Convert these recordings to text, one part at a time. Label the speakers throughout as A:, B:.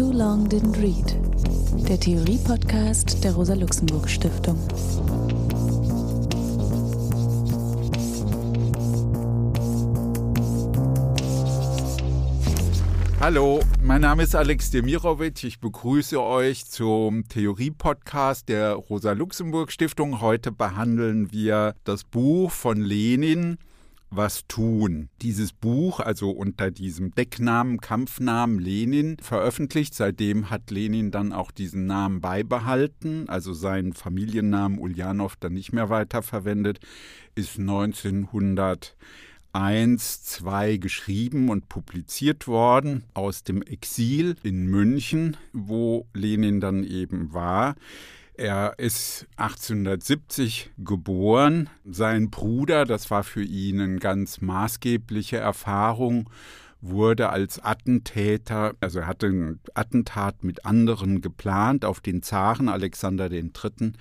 A: Too Long Didn't Read, der Theorie-Podcast der Rosa-Luxemburg-Stiftung.
B: Hallo, mein Name ist Alex Demirovic. Ich begrüße euch zum Theorie-Podcast der Rosa-Luxemburg-Stiftung. Heute behandeln wir das Buch von Lenin, was tun. Dieses Buch, also unter diesem Decknamen, Kampfnamen Lenin, veröffentlicht. Seitdem hat Lenin dann auch diesen Namen beibehalten, also seinen Familiennamen Ulyanov dann nicht mehr weiterverwendet, ist 1901, 2 geschrieben und publiziert worden aus dem Exil in München, wo Lenin dann eben war. Er ist 1870 geboren. Sein Bruder, das war für ihn eine ganz maßgebliche Erfahrung, wurde als Attentäter, also er hatte ein Attentat mit anderen geplant auf den Zaren Alexander III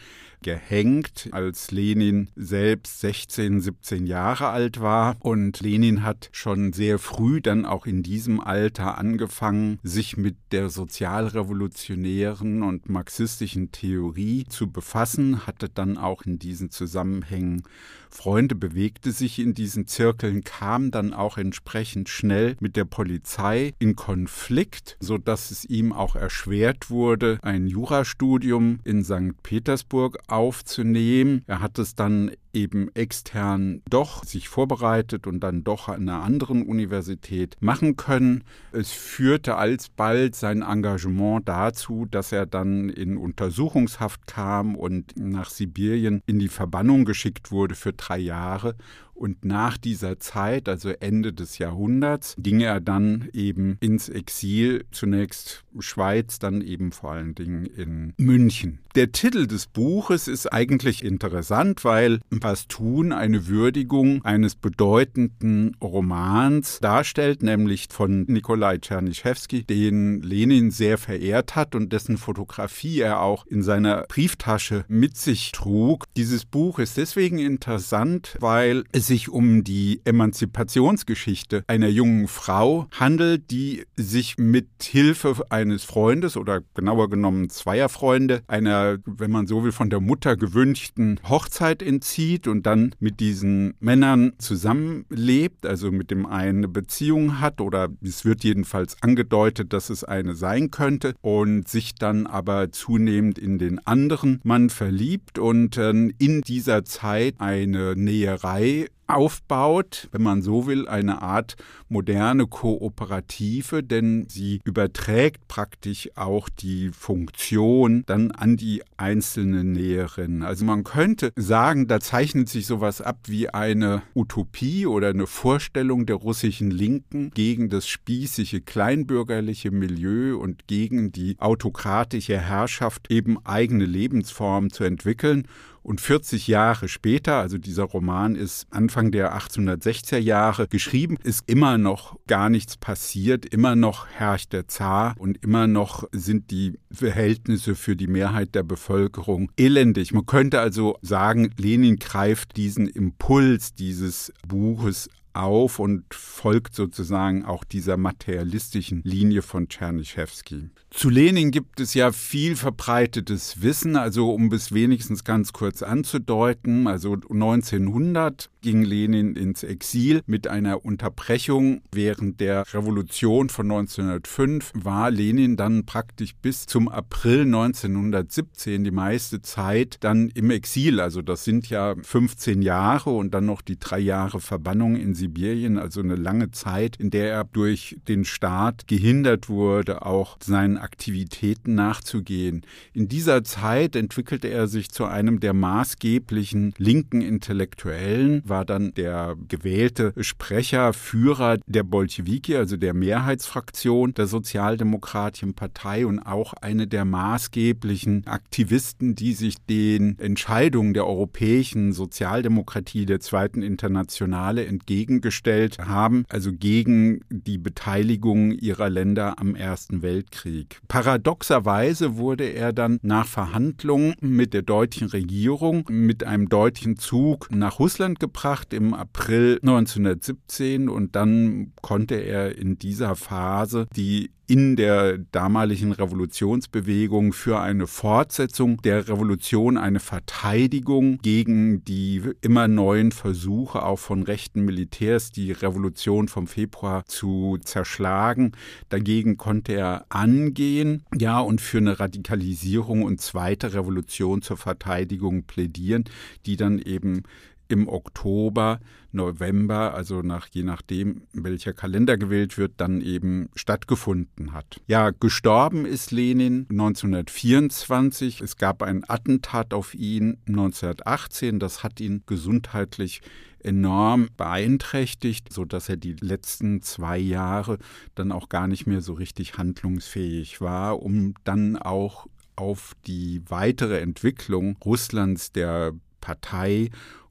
B: gehängt, als Lenin selbst 16, 17 Jahre alt war. Und Lenin hat schon sehr früh dann auch in diesem Alter angefangen, sich mit der sozialrevolutionären und marxistischen Theorie zu befassen, hatte dann auch in diesen Zusammenhängen Freunde, bewegte sich in diesen Zirkeln, kam dann auch entsprechend schnell mit der Polizei in Konflikt, so dass es ihm auch erschwert wurde, ein Jurastudium in St. Petersburg aufzunehmen. Er hat es dann eben extern doch sich vorbereitet und dann doch an einer anderen Universität machen können. Es führte alsbald sein Engagement dazu, dass er dann in Untersuchungshaft kam und nach Sibirien in die Verbannung geschickt wurde für drei Jahre und nach dieser Zeit, also Ende des Jahrhunderts, ging er dann eben ins Exil, zunächst Schweiz, dann eben vor allen Dingen in München. Der Titel des Buches ist eigentlich interessant, weil Was tun eine Würdigung eines bedeutenden Romans darstellt, nämlich von Nikolai Tschernischewski, den Lenin sehr verehrt hat und dessen Fotografie er auch in seiner Brieftasche mit sich trug. Dieses Buch ist deswegen interessant, weil es sich um die Emanzipationsgeschichte einer jungen Frau handelt, die sich mit Hilfe eines Freundes oder genauer genommen zweier Freunde einer, wenn man so will, von der Mutter gewünschten Hochzeit entzieht und dann mit diesen Männern zusammenlebt, also mit dem einen eine Beziehung hat oder es wird jedenfalls angedeutet, dass es eine sein könnte und sich dann aber zunehmend in den anderen Mann verliebt und äh, in dieser Zeit eine Näherei aufbaut, wenn man so will, eine Art moderne Kooperative, denn sie überträgt praktisch auch die Funktion dann an die einzelnen Näherinnen. Also man könnte sagen, da zeichnet sich sowas ab wie eine Utopie oder eine Vorstellung der russischen Linken gegen das spießige kleinbürgerliche Milieu und gegen die autokratische Herrschaft eben eigene Lebensformen zu entwickeln und 40 Jahre später, also dieser Roman ist Anfang der 1860er Jahre geschrieben, ist immer noch gar nichts passiert, immer noch herrscht der Zar und immer noch sind die Verhältnisse für die Mehrheit der Bevölkerung elendig. Man könnte also sagen, Lenin greift diesen Impuls dieses Buches auf und folgt sozusagen auch dieser materialistischen Linie von Tschernischewski. Zu Lenin gibt es ja viel verbreitetes Wissen, also um es wenigstens ganz kurz anzudeuten, also 1900 ging Lenin ins Exil. Mit einer Unterbrechung während der Revolution von 1905 war Lenin dann praktisch bis zum April 1917 die meiste Zeit dann im Exil, also das sind ja 15 Jahre und dann noch die drei Jahre Verbannung in Sibirien, also eine lange Zeit, in der er durch den Staat gehindert wurde, auch seinen Aktivitäten nachzugehen. In dieser Zeit entwickelte er sich zu einem der maßgeblichen linken Intellektuellen, war dann der gewählte Sprecher, Führer der Bolschewiki, also der Mehrheitsfraktion der Sozialdemokratischen Partei und auch eine der maßgeblichen Aktivisten, die sich den Entscheidungen der europäischen Sozialdemokratie der Zweiten Internationale entgegengestellt haben, also gegen die Beteiligung ihrer Länder am Ersten Weltkrieg. Paradoxerweise wurde er dann nach Verhandlungen mit der deutschen Regierung mit einem deutschen Zug nach Russland gebracht umgebracht im April 1917 und dann konnte er in dieser Phase die in der damaligen Revolutionsbewegung für eine Fortsetzung der Revolution, eine Verteidigung gegen die immer neuen Versuche auch von rechten Militärs, die Revolution vom Februar zu zerschlagen. Dagegen konnte er angehen, ja, und für eine Radikalisierung und zweite Revolution zur Verteidigung plädieren, die dann eben im Oktober, November, also nach je nachdem, welcher Kalender gewählt wird, dann eben stattgefunden hat. Ja, gestorben ist Lenin 1924. Es gab ein Attentat auf ihn 1918. Das hat ihn gesundheitlich enorm beeinträchtigt, so dass er die letzten zwei Jahre dann auch gar nicht mehr so richtig handlungsfähig war, um dann auch auf die weitere Entwicklung Russlands der Partei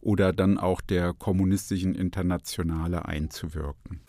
B: oder dann auch der kommunistischen Internationale einzuwirken.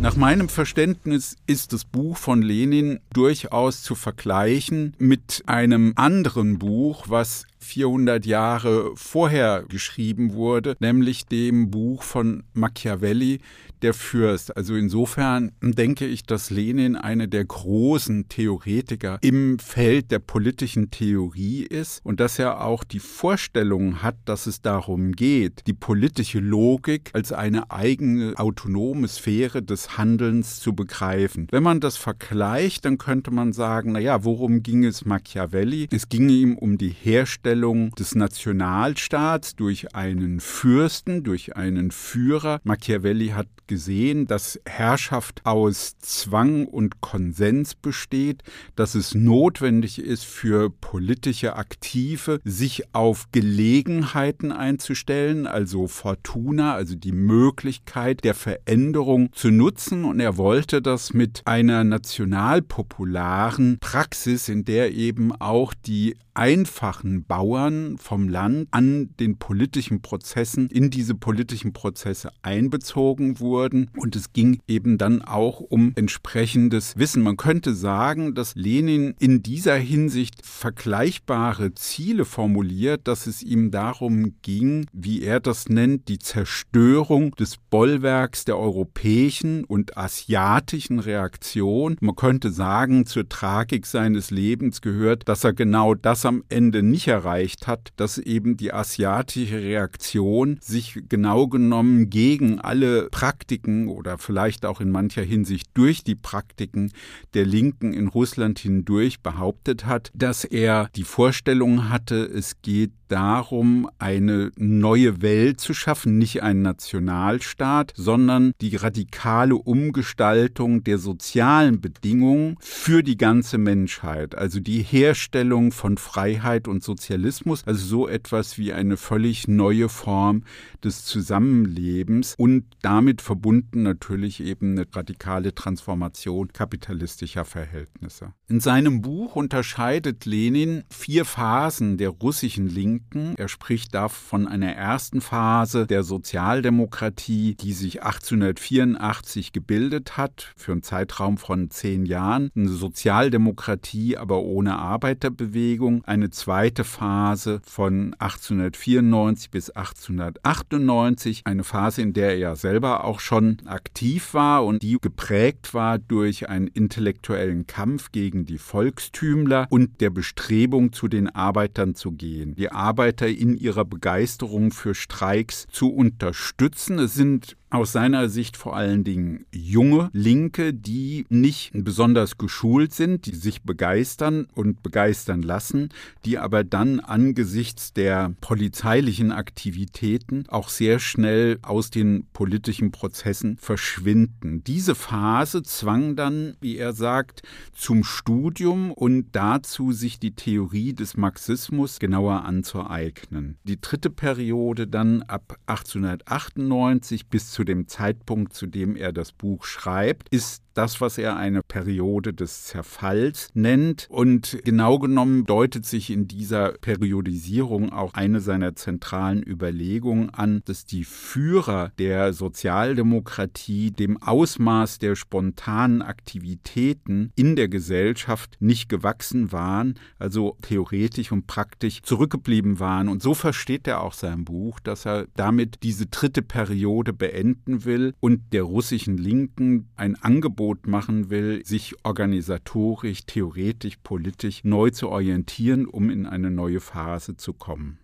B: Nach meinem Verständnis ist das Buch von Lenin durchaus zu vergleichen mit einem anderen Buch, was 400 Jahre vorher geschrieben wurde, nämlich dem Buch von Machiavelli, der Fürst. Also insofern denke ich, dass Lenin eine der großen Theoretiker im Feld der politischen Theorie ist und dass er auch die Vorstellung hat, dass es darum geht, die politische Logik als eine eigene autonome Sphäre des Handelns zu begreifen. Wenn man das vergleicht, dann könnte man sagen, naja, worum ging es Machiavelli? Es ging ihm um die Herstellung des Nationalstaats durch einen Fürsten, durch einen Führer. Machiavelli hat gesehen, dass Herrschaft aus Zwang und Konsens besteht, dass es notwendig ist für politische Aktive, sich auf Gelegenheiten einzustellen, also Fortuna, also die Möglichkeit der Veränderung zu nutzen. Und er wollte das mit einer nationalpopularen Praxis, in der eben auch die einfachen Bauern vom Land an den politischen Prozessen, in diese politischen Prozesse einbezogen wurden. Und es ging eben dann auch um entsprechendes Wissen. Man könnte sagen, dass Lenin in dieser Hinsicht vergleichbare Ziele formuliert, dass es ihm darum ging, wie er das nennt, die Zerstörung des Bollwerks der europäischen und asiatischen Reaktion. Man könnte sagen, zur Tragik seines Lebens gehört, dass er genau das am Ende nicht erreicht hat, dass eben die asiatische Reaktion sich genau genommen gegen alle Praktiken oder vielleicht auch in mancher Hinsicht durch die Praktiken der Linken in Russland hindurch behauptet hat, dass er die Vorstellung hatte, es geht darum, eine neue Welt zu schaffen, nicht einen Nationalstaat, sondern die radikale Umgestaltung der sozialen Bedingungen für die ganze Menschheit, also die Herstellung von Freiheit und Sozialismus, also so etwas wie eine völlig neue Form des Zusammenlebens und damit verbunden natürlich eben eine radikale Transformation kapitalistischer Verhältnisse. In seinem Buch unterscheidet Lenin vier Phasen der russischen Linken Linken. Er spricht da von einer ersten Phase der Sozialdemokratie, die sich 1884 gebildet hat, für einen Zeitraum von zehn Jahren. Eine Sozialdemokratie, aber ohne Arbeiterbewegung. Eine zweite Phase von 1894 bis 1898. Eine Phase, in der er selber auch schon aktiv war und die geprägt war durch einen intellektuellen Kampf gegen die Volkstümler und der Bestrebung, zu den Arbeitern zu gehen. Die Arbeiter in ihrer Begeisterung für Streiks zu unterstützen. Es sind aus seiner Sicht vor allen Dingen junge Linke, die nicht besonders geschult sind, die sich begeistern und begeistern lassen, die aber dann angesichts der polizeilichen Aktivitäten auch sehr schnell aus den politischen Prozessen verschwinden. Diese Phase zwang dann, wie er sagt, zum Studium und dazu, sich die Theorie des Marxismus genauer anzueignen. Die dritte Periode dann ab 1898 bis zu dem Zeitpunkt, zu dem er das Buch schreibt, ist das, was er eine Periode des Zerfalls nennt. Und genau genommen deutet sich in dieser Periodisierung auch eine seiner zentralen Überlegungen an, dass die Führer der Sozialdemokratie dem Ausmaß der spontanen Aktivitäten in der Gesellschaft nicht gewachsen waren, also theoretisch und praktisch zurückgeblieben waren. Und so versteht er auch sein Buch, dass er damit diese dritte Periode beenden will und der russischen Linken ein Angebot machen will, sich organisatorisch, theoretisch, politisch neu zu orientieren, um in eine neue Phase zu kommen.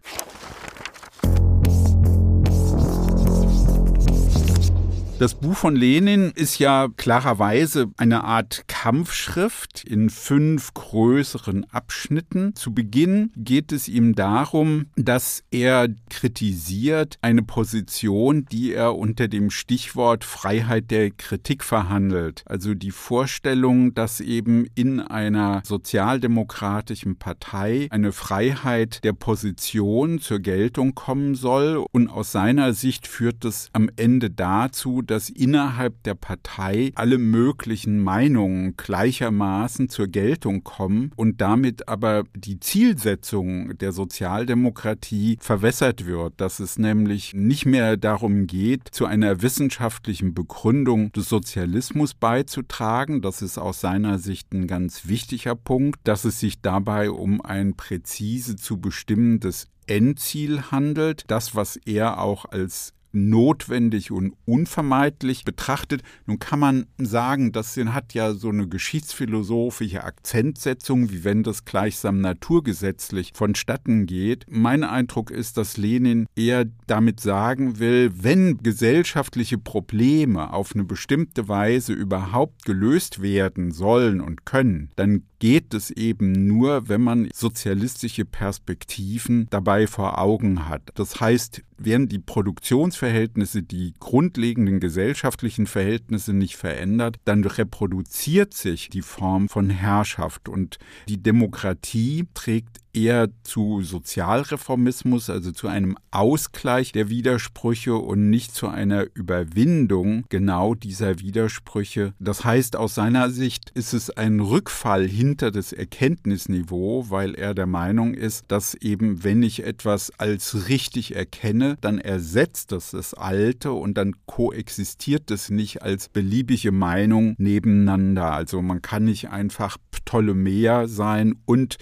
B: Das Buch von Lenin ist ja klarerweise eine Art Kampfschrift in fünf größeren Abschnitten. Zu Beginn geht es ihm darum, dass er kritisiert eine Position, die er unter dem Stichwort Freiheit der Kritik verhandelt. Also die Vorstellung, dass eben in einer sozialdemokratischen Partei eine Freiheit der Position zur Geltung kommen soll. Und aus seiner Sicht führt es am Ende dazu, dass innerhalb der Partei alle möglichen Meinungen gleichermaßen zur Geltung kommen und damit aber die Zielsetzung der Sozialdemokratie verwässert wird, dass es nämlich nicht mehr darum geht, zu einer wissenschaftlichen Begründung des Sozialismus beizutragen. Das ist aus seiner Sicht ein ganz wichtiger Punkt, dass es sich dabei um ein präzise zu bestimmendes Endziel handelt, das, was er auch als notwendig und unvermeidlich betrachtet. Nun kann man sagen, das hat ja so eine geschichtsphilosophische Akzentsetzung, wie wenn das gleichsam naturgesetzlich vonstatten geht. Mein Eindruck ist, dass Lenin eher damit sagen will, wenn gesellschaftliche Probleme auf eine bestimmte Weise überhaupt gelöst werden sollen und können, dann geht es eben nur, wenn man sozialistische Perspektiven dabei vor Augen hat. Das heißt, werden die Produktionsverhältnisse, die grundlegenden gesellschaftlichen Verhältnisse nicht verändert, dann reproduziert sich die Form von Herrschaft und die Demokratie trägt eher zu Sozialreformismus, also zu einem Ausgleich der Widersprüche und nicht zu einer Überwindung genau dieser Widersprüche. Das heißt, aus seiner Sicht ist es ein Rückfall hinter das Erkenntnisniveau, weil er der Meinung ist, dass eben, wenn ich etwas als richtig erkenne, dann ersetzt das das Alte und dann koexistiert es nicht als beliebige Meinung nebeneinander. Also man kann nicht einfach Ptolemäer sein und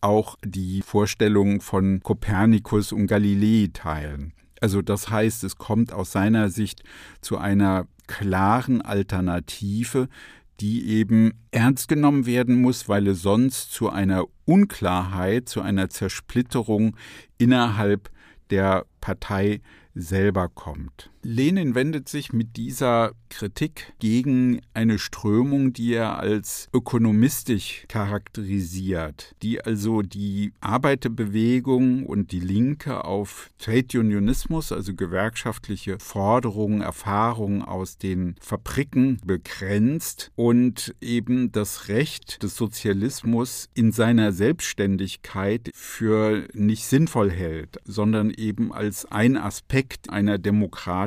B: auch die Vorstellungen von Kopernikus und Galilei teilen. Also das heißt, es kommt aus seiner Sicht zu einer klaren Alternative, die eben ernst genommen werden muss, weil es sonst zu einer Unklarheit, zu einer Zersplitterung innerhalb der Partei selber kommt. Lenin wendet sich mit dieser Kritik gegen eine Strömung, die er als ökonomistisch charakterisiert, die also die Arbeiterbewegung und die Linke auf Trade Unionismus, also gewerkschaftliche Forderungen, Erfahrungen aus den Fabriken begrenzt und eben das Recht des Sozialismus in seiner Selbstständigkeit für nicht sinnvoll hält, sondern eben als ein Aspekt einer Demokratie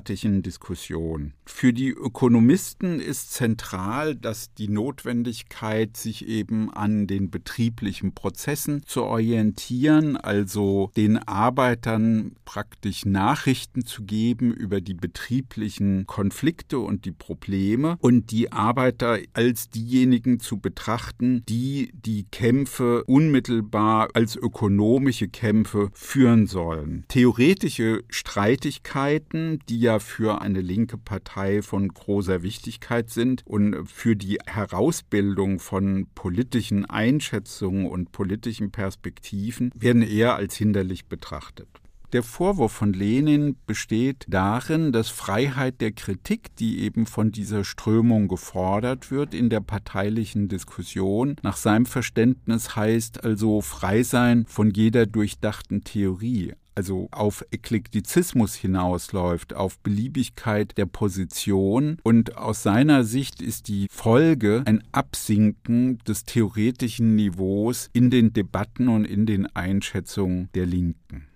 B: demokratischen Diskussion. Für die Ökonomisten ist zentral, dass die Notwendigkeit, sich eben an den betrieblichen Prozessen zu orientieren, also den Arbeitern praktisch Nachrichten zu geben über die betrieblichen Konflikte und die Probleme und die Arbeiter als diejenigen zu betrachten, die die Kämpfe unmittelbar als ökonomische Kämpfe führen sollen. Theoretische Streitigkeiten, die ja für eine linke Partei von großer Wichtigkeit sind und für die Herausbildung von politischen Einschätzungen und politischen Perspektiven werden eher als hinderlich betrachtet. Der Vorwurf von Lenin besteht darin, dass Freiheit der Kritik, die eben von dieser Strömung gefordert wird in der parteilichen Diskussion, nach seinem Verständnis heißt also frei sein von jeder durchdachten Theorie, also auf Eklektizismus hinausläuft, auf Beliebigkeit der Position. Und aus seiner Sicht ist die Folge ein Absinken des theoretischen Niveaus in den Debatten und in den Einschätzungen der Linken.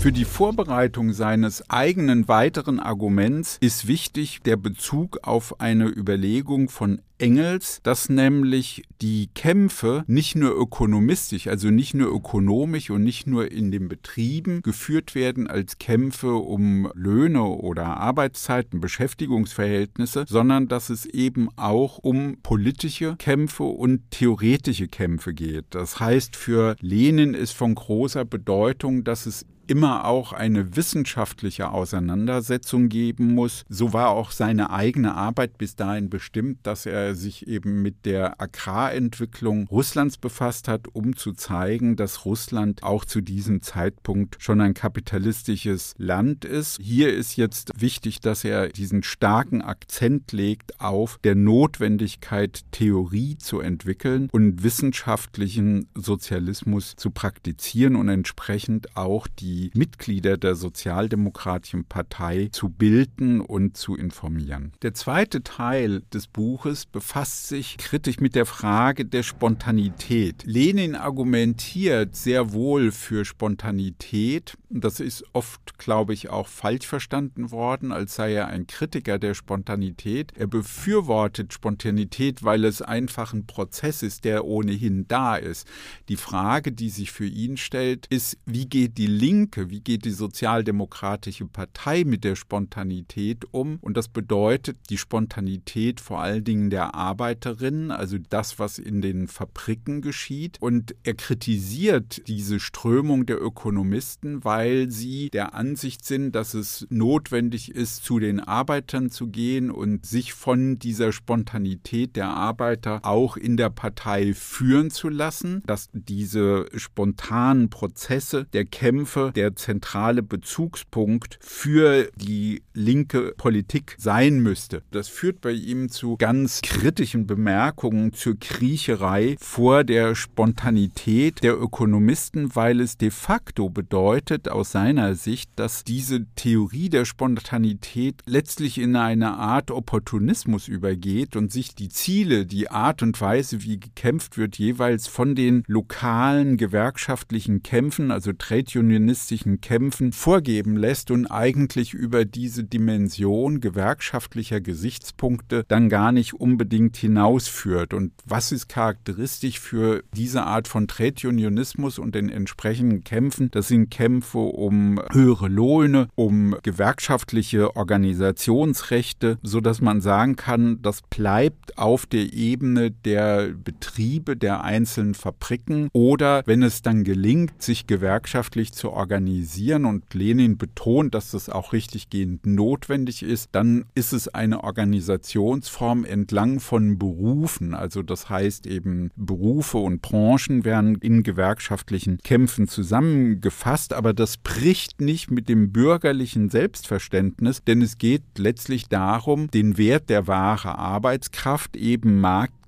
B: Für die Vorbereitung seines eigenen weiteren Arguments ist wichtig der Bezug auf eine Überlegung von Engels, dass nämlich die Kämpfe nicht nur ökonomistisch, also nicht nur ökonomisch und nicht nur in den Betrieben geführt werden als Kämpfe um Löhne oder Arbeitszeiten, Beschäftigungsverhältnisse, sondern dass es eben auch um politische Kämpfe und theoretische Kämpfe geht. Das heißt, für Lenin ist von großer Bedeutung, dass es immer auch eine wissenschaftliche Auseinandersetzung geben muss. So war auch seine eigene Arbeit bis dahin bestimmt, dass er sich eben mit der Agrarentwicklung Russlands befasst hat, um zu zeigen, dass Russland auch zu diesem Zeitpunkt schon ein kapitalistisches Land ist. Hier ist jetzt wichtig, dass er diesen starken Akzent legt auf der Notwendigkeit, Theorie zu entwickeln und wissenschaftlichen Sozialismus zu praktizieren und entsprechend auch die die Mitglieder der Sozialdemokratischen Partei zu bilden und zu informieren. Der zweite Teil des Buches befasst sich kritisch mit der Frage der Spontanität. Lenin argumentiert sehr wohl für Spontanität. Das ist oft, glaube ich, auch falsch verstanden worden, als sei er ein Kritiker der Spontanität. Er befürwortet Spontanität, weil es einfach ein Prozess ist, der ohnehin da ist. Die Frage, die sich für ihn stellt, ist, wie geht die Linke Linke, wie geht die Sozialdemokratische Partei mit der Spontanität um? Und das bedeutet die Spontanität vor allen Dingen der Arbeiterinnen, also das, was in den Fabriken geschieht. Und er kritisiert diese Strömung der Ökonomisten, weil sie der Ansicht sind, dass es notwendig ist, zu den Arbeitern zu gehen und sich von dieser Spontanität der Arbeiter auch in der Partei führen zu lassen, dass diese spontanen Prozesse der Kämpfe der zentrale Bezugspunkt für die linke Politik sein müsste. Das führt bei ihm zu ganz kritischen Bemerkungen zur Kriecherei vor der Spontanität der Ökonomisten, weil es de facto bedeutet aus seiner Sicht, dass diese Theorie der Spontanität letztlich in eine Art Opportunismus übergeht und sich die Ziele, die Art und Weise, wie gekämpft wird, jeweils von den lokalen gewerkschaftlichen Kämpfen, also Trade Unionisten, kommunistischen Kämpfen vorgeben lässt und eigentlich über diese Dimension gewerkschaftlicher Gesichtspunkte dann gar nicht unbedingt hinausführt. Und was ist charakteristisch für diese Art von Trade Unionismus und den entsprechenden Kämpfen? Das sind Kämpfe um höhere Lohne, um gewerkschaftliche Organisationsrechte, sodass man sagen kann, das bleibt auf der Ebene der Betriebe der einzelnen Fabriken oder wenn es dann gelingt, sich gewerkschaftlich zu organisieren, organisieren und Lenin betont, dass das auch richtiggehend notwendig ist, dann ist es eine Organisationsform entlang von Berufen. Also das heißt eben Berufe und Branchen werden in gewerkschaftlichen Kämpfen zusammengefasst, aber das bricht nicht mit dem bürgerlichen Selbstverständnis, denn es geht letztlich darum, den Wert der wahre Arbeitskraft eben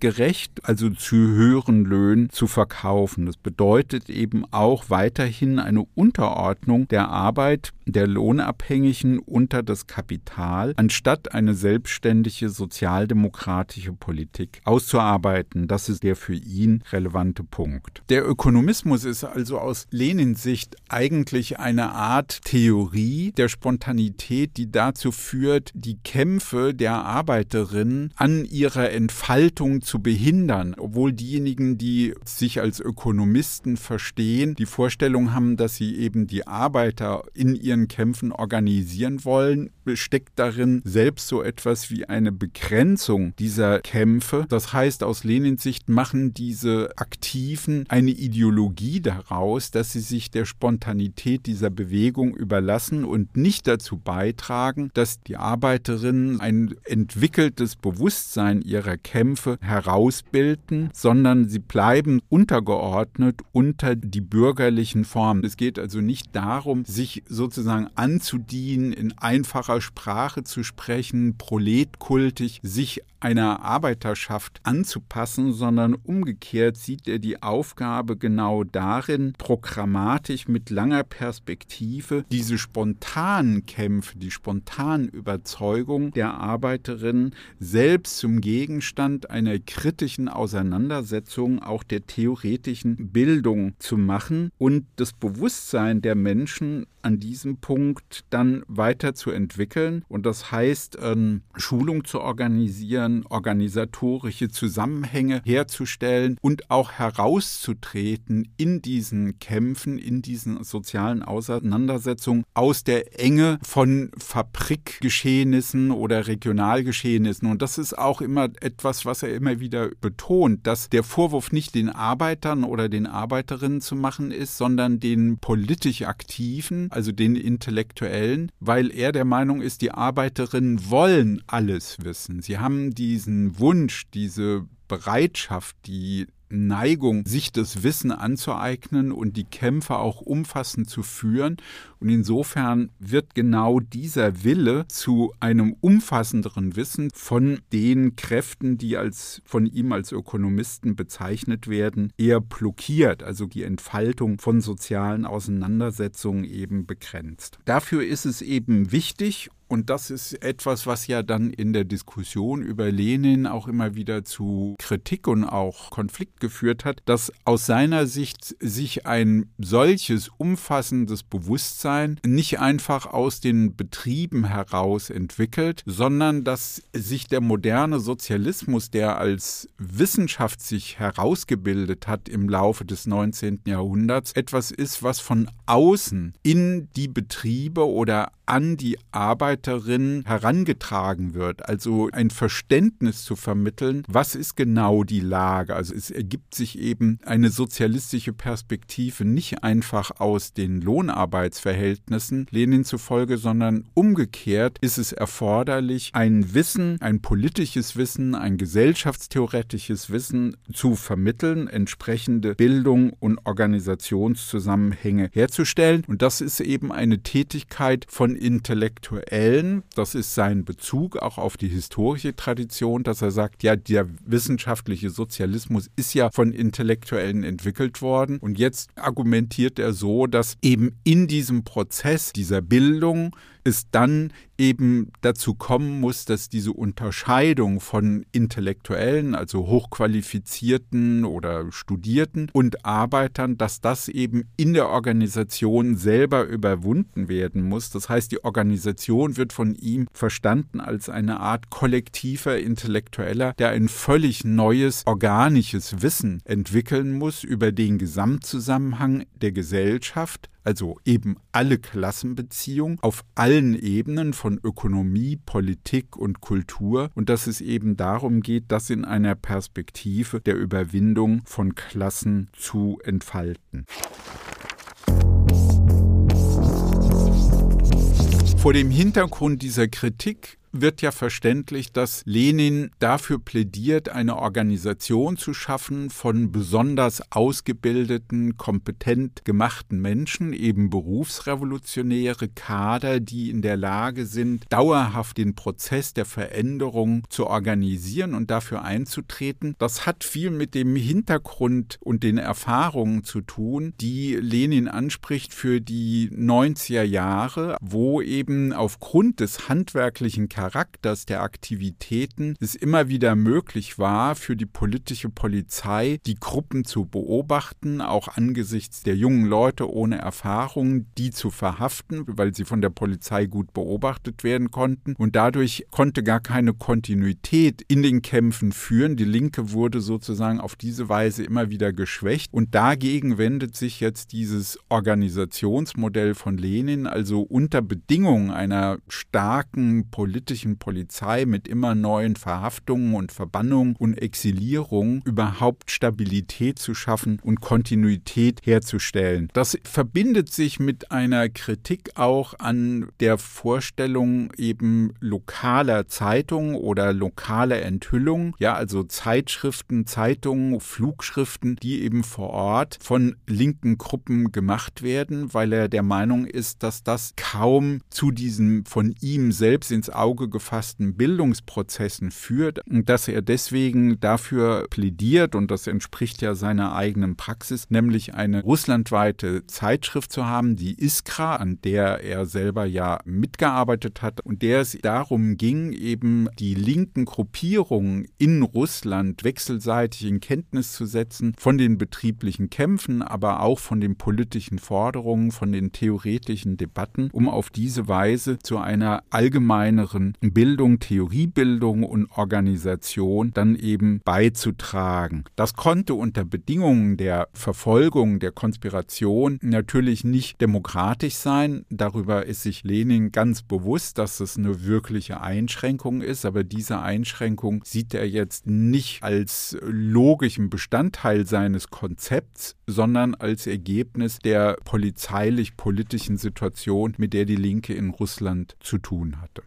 B: marktgerecht, also zu höheren Löhnen zu verkaufen. Das bedeutet eben auch weiterhin eine Unter Unterordnung der Arbeit der Lohnabhängigen unter das Kapital, anstatt eine selbstständige sozialdemokratische Politik auszuarbeiten. Das ist der für ihn relevante Punkt. Der Ökonomismus ist also aus Lenins Sicht eigentlich eine Art Theorie der Spontanität, die dazu führt, die Kämpfe der Arbeiterinnen an ihrer Entfaltung zu behindern, obwohl diejenigen, die sich als Ökonomisten verstehen, die Vorstellung haben, dass sie eben die Arbeiter in ihren Kämpfen organisieren wollen, steckt darin selbst so etwas wie eine Begrenzung dieser Kämpfe. Das heißt, aus Lenins Sicht machen diese Aktiven eine Ideologie daraus, dass sie sich der Spontanität dieser Bewegung überlassen und nicht dazu beitragen, dass die Arbeiterinnen ein entwickeltes Bewusstsein ihrer Kämpfe herausbilden, sondern sie bleiben untergeordnet unter die bürgerlichen Formen. Es geht also nicht darum, sich sozusagen anzudienen in einfacher einfacher Sprache zu sprechen, proletkultig sich einer Arbeiterschaft anzupassen, sondern umgekehrt sieht er die Aufgabe genau darin, programmatisch mit langer Perspektive diese spontanen Kämpfe, die spontanen Überzeugungen der Arbeiterin selbst zum Gegenstand einer kritischen Auseinandersetzung auch der theoretischen Bildung zu machen und das Bewusstsein der Menschen an diesem Punkt dann weiterzuentwickeln. Und das heißt, ähm, Schulung zu organisieren, organisatorische Zusammenhänge herzustellen und auch herauszutreten in diesen Kämpfen, in diesen sozialen Auseinandersetzungen aus der Enge von Fabrikgeschehnissen oder Regionalgeschehnissen. Und das ist auch immer etwas, was er immer wieder betont, dass der Vorwurf nicht den Arbeitern oder den Arbeiterinnen zu machen ist, sondern den politisch Aktiven, also den Intellektuellen, weil er der Meinung ist, die Arbeiterinnen wollen alles wissen. Sie haben diesen Wunsch, diese Bereitschaft, die Neigung, sich das Wissen anzueignen und die Kämpfe auch umfassend zu führen. Und insofern wird genau dieser Wille zu einem umfassenderen Wissen von den Kräften, die als von ihm als Ökonomisten bezeichnet werden, eher blockiert, also die Entfaltung von sozialen Auseinandersetzungen eben begrenzt. Dafür ist es eben wichtig und das ist etwas, was ja dann in der Diskussion über Lenin auch immer wieder zu Kritik und auch Konflikt geführt hat, dass aus seiner Sicht sich ein solches umfassendes Bewusstsein nicht einfach aus den Betrieben heraus entwickelt, sondern dass sich der moderne Sozialismus, der als Wissenschaft sich herausgebildet hat im Laufe des 19. Jahrhunderts, etwas ist, was von außen in die Betriebe oder an die Arbeiterin herangetragen wird. Also ein Verständnis zu vermitteln, was ist genau die Lage. Also es ergibt sich eben eine sozialistische Perspektive nicht einfach aus den Lohnarbeitsverhältnissen Lenin zufolge, sondern umgekehrt ist es erforderlich, ein Wissen, ein politisches Wissen, ein gesellschaftstheoretisches Wissen zu vermitteln, entsprechende Bildung und Organisationszusammenhänge herzustellen. Und das ist eben eine Tätigkeit von von Intellektuellen, das ist sein Bezug auch auf die historische Tradition, dass er sagt, ja, der wissenschaftliche Sozialismus ist ja von Intellektuellen entwickelt worden. Und jetzt argumentiert er so, dass eben in diesem Prozess dieser Bildung es dann eben dazu kommen muss, dass diese Unterscheidung von Intellektuellen, also hochqualifizierten oder Studierten und Arbeitern, dass das eben in der Organisation selber überwunden werden muss. Das heißt, die Organisation wird von ihm verstanden als eine Art kollektiver Intellektueller, der ein völlig neues organisches Wissen entwickeln muss über den Gesamtzusammenhang der Gesellschaft, also eben alle Klassenbeziehungen auf allen Ebenen von Ökonomie, Politik und Kultur und dass es eben darum geht, das in einer Perspektive der Überwindung von Klassen zu entfalten. Vor dem Hintergrund dieser Kritik wird ja verständlich, dass Lenin dafür plädiert, eine Organisation zu schaffen von besonders ausgebildeten, kompetent gemachten Menschen, eben berufsrevolutionäre Kader, die in der Lage sind, dauerhaft den Prozess der Veränderung zu organisieren und dafür einzutreten. Das hat viel mit dem Hintergrund und den Erfahrungen zu tun, die Lenin anspricht für die 90er Jahre, wo eben aufgrund des handwerklichen Charakters Charakters der Aktivitäten es immer wieder möglich war, für die politische Polizei die Gruppen zu beobachten, auch angesichts der jungen Leute ohne Erfahrung, die zu verhaften, weil sie von der Polizei gut beobachtet werden konnten. Und dadurch konnte gar keine Kontinuität in den Kämpfen führen. Die Linke wurde sozusagen auf diese Weise immer wieder geschwächt. Und dagegen wendet sich jetzt dieses Organisationsmodell von Lenin, also unter Bedingungen einer starken politischen politischen Polizei mit immer neuen Verhaftungen und Verbannungen und Exilierungen überhaupt Stabilität zu schaffen und Kontinuität herzustellen. Das verbindet sich mit einer Kritik auch an der Vorstellung eben lokaler Zeitungen oder lokaler Enthüllungen, ja, also Zeitschriften, Zeitungen, Flugschriften, die eben vor Ort von linken Gruppen gemacht werden, weil er der Meinung ist, dass das kaum zu diesen von ihm selbst ins Auge gefassten Bildungsprozessen führt und dass er deswegen dafür plädiert und das entspricht ja seiner eigenen Praxis, nämlich eine russlandweite Zeitschrift zu haben, die Iskra, an der er selber ja mitgearbeitet hat und der es darum ging, eben die linken Gruppierungen in Russland wechselseitig in Kenntnis zu setzen von den betrieblichen Kämpfen, aber auch von den politischen Forderungen, von den theoretischen Debatten, um auf diese Weise zu einer allgemeineren Bildung, Theoriebildung und Organisation dann eben beizutragen. Das konnte unter Bedingungen der Verfolgung, der Konspiration natürlich nicht demokratisch sein. Darüber ist sich Lenin ganz bewusst, dass es eine wirkliche Einschränkung ist, aber diese Einschränkung sieht er jetzt nicht als logischen Bestandteil seines Konzepts, sondern als Ergebnis der polizeilich-politischen Situation, mit der die Linke in Russland zu tun hatte.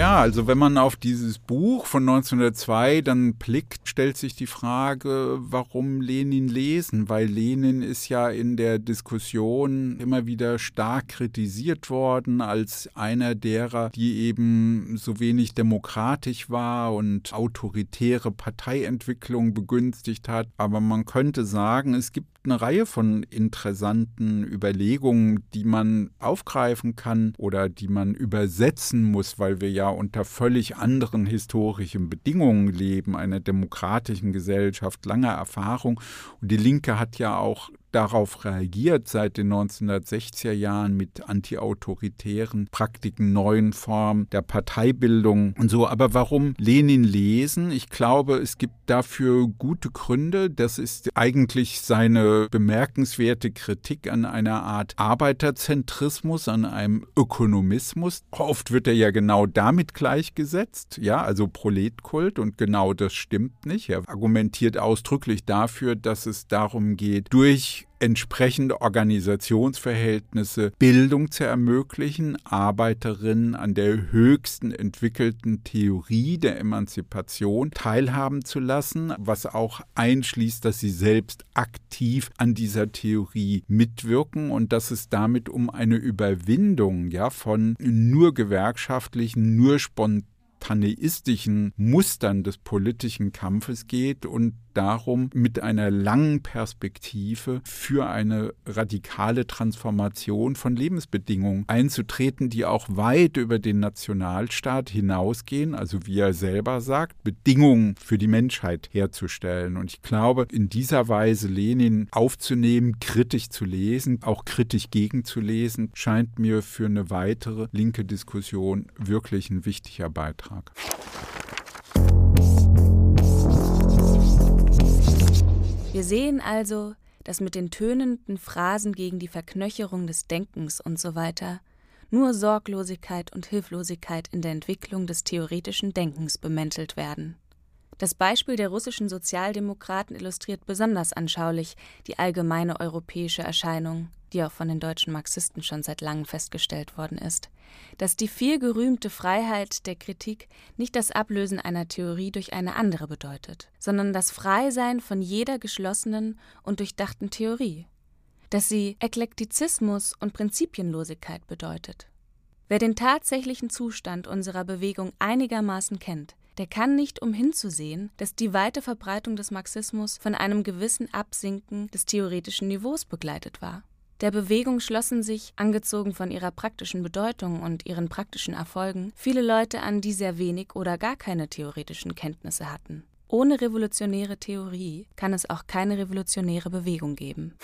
B: Ja, also wenn man auf dieses Buch von 1902 dann blickt, stellt sich die Frage, warum Lenin lesen? Weil Lenin ist ja in der Diskussion immer wieder stark kritisiert worden als einer derer, die eben so wenig demokratisch war und autoritäre Parteientwicklung begünstigt hat. Aber man könnte sagen, es gibt eine Reihe von interessanten Überlegungen, die man aufgreifen kann oder die man übersetzen muss, weil wir ja unter völlig anderen historischen Bedingungen leben, einer demokratischen Gesellschaft, langer Erfahrung. Und die Linke hat ja auch darauf reagiert seit den 1960er Jahren mit antiautoritären Praktiken, neuen Formen der Parteibildung und so. Aber warum Lenin lesen? Ich glaube, es gibt dafür gute Gründe. Das ist eigentlich seine bemerkenswerte Kritik an einer Art Arbeiterzentrismus, an einem Ökonomismus. Oft wird er ja genau damit gleichgesetzt, ja, also Proletkult und genau das stimmt nicht. Er argumentiert ausdrücklich dafür, dass es darum geht, durch entsprechende Organisationsverhältnisse Bildung zu ermöglichen, Arbeiterinnen an der höchsten entwickelten Theorie der Emanzipation teilhaben zu lassen, was auch einschließt, dass sie selbst aktiv an dieser Theorie mitwirken und dass es damit um eine Überwindung ja von nur gewerkschaftlichen, nur spontanen tanneistischen Mustern des politischen Kampfes geht und darum, mit einer langen Perspektive für eine radikale Transformation von Lebensbedingungen einzutreten, die auch weit über den Nationalstaat hinausgehen, also wie er selber sagt, Bedingungen für die Menschheit herzustellen. Und ich glaube, in dieser Weise Lenin aufzunehmen, kritisch zu lesen, auch kritisch gegenzulesen, scheint mir für eine weitere linke Diskussion wirklich ein wichtiger Beitrag.
A: Wir sehen also, dass mit den tönenden Phrasen gegen die Verknöcherung des Denkens und so weiter nur Sorglosigkeit und Hilflosigkeit in der Entwicklung des theoretischen Denkens bemäntelt werden. Das Beispiel der russischen Sozialdemokraten illustriert besonders anschaulich die allgemeine europäische Erscheinung die auch von den deutschen Marxisten schon seit langem festgestellt worden ist, dass die viel gerühmte Freiheit der Kritik nicht das Ablösen einer Theorie durch eine andere bedeutet, sondern das Freisein von jeder geschlossenen und durchdachten Theorie, dass sie Eklektizismus und Prinzipienlosigkeit bedeutet. Wer den tatsächlichen Zustand unserer Bewegung einigermaßen kennt, der kann nicht umhin zu sehen, dass die weite Verbreitung des Marxismus von einem gewissen Absinken des theoretischen Niveaus begleitet war. Der Bewegung schlossen sich, angezogen von ihrer praktischen Bedeutung und ihren praktischen Erfolgen, viele Leute an, die sehr wenig oder gar keine theoretischen Kenntnisse hatten. Ohne revolutionäre Theorie kann es auch keine revolutionäre Bewegung geben.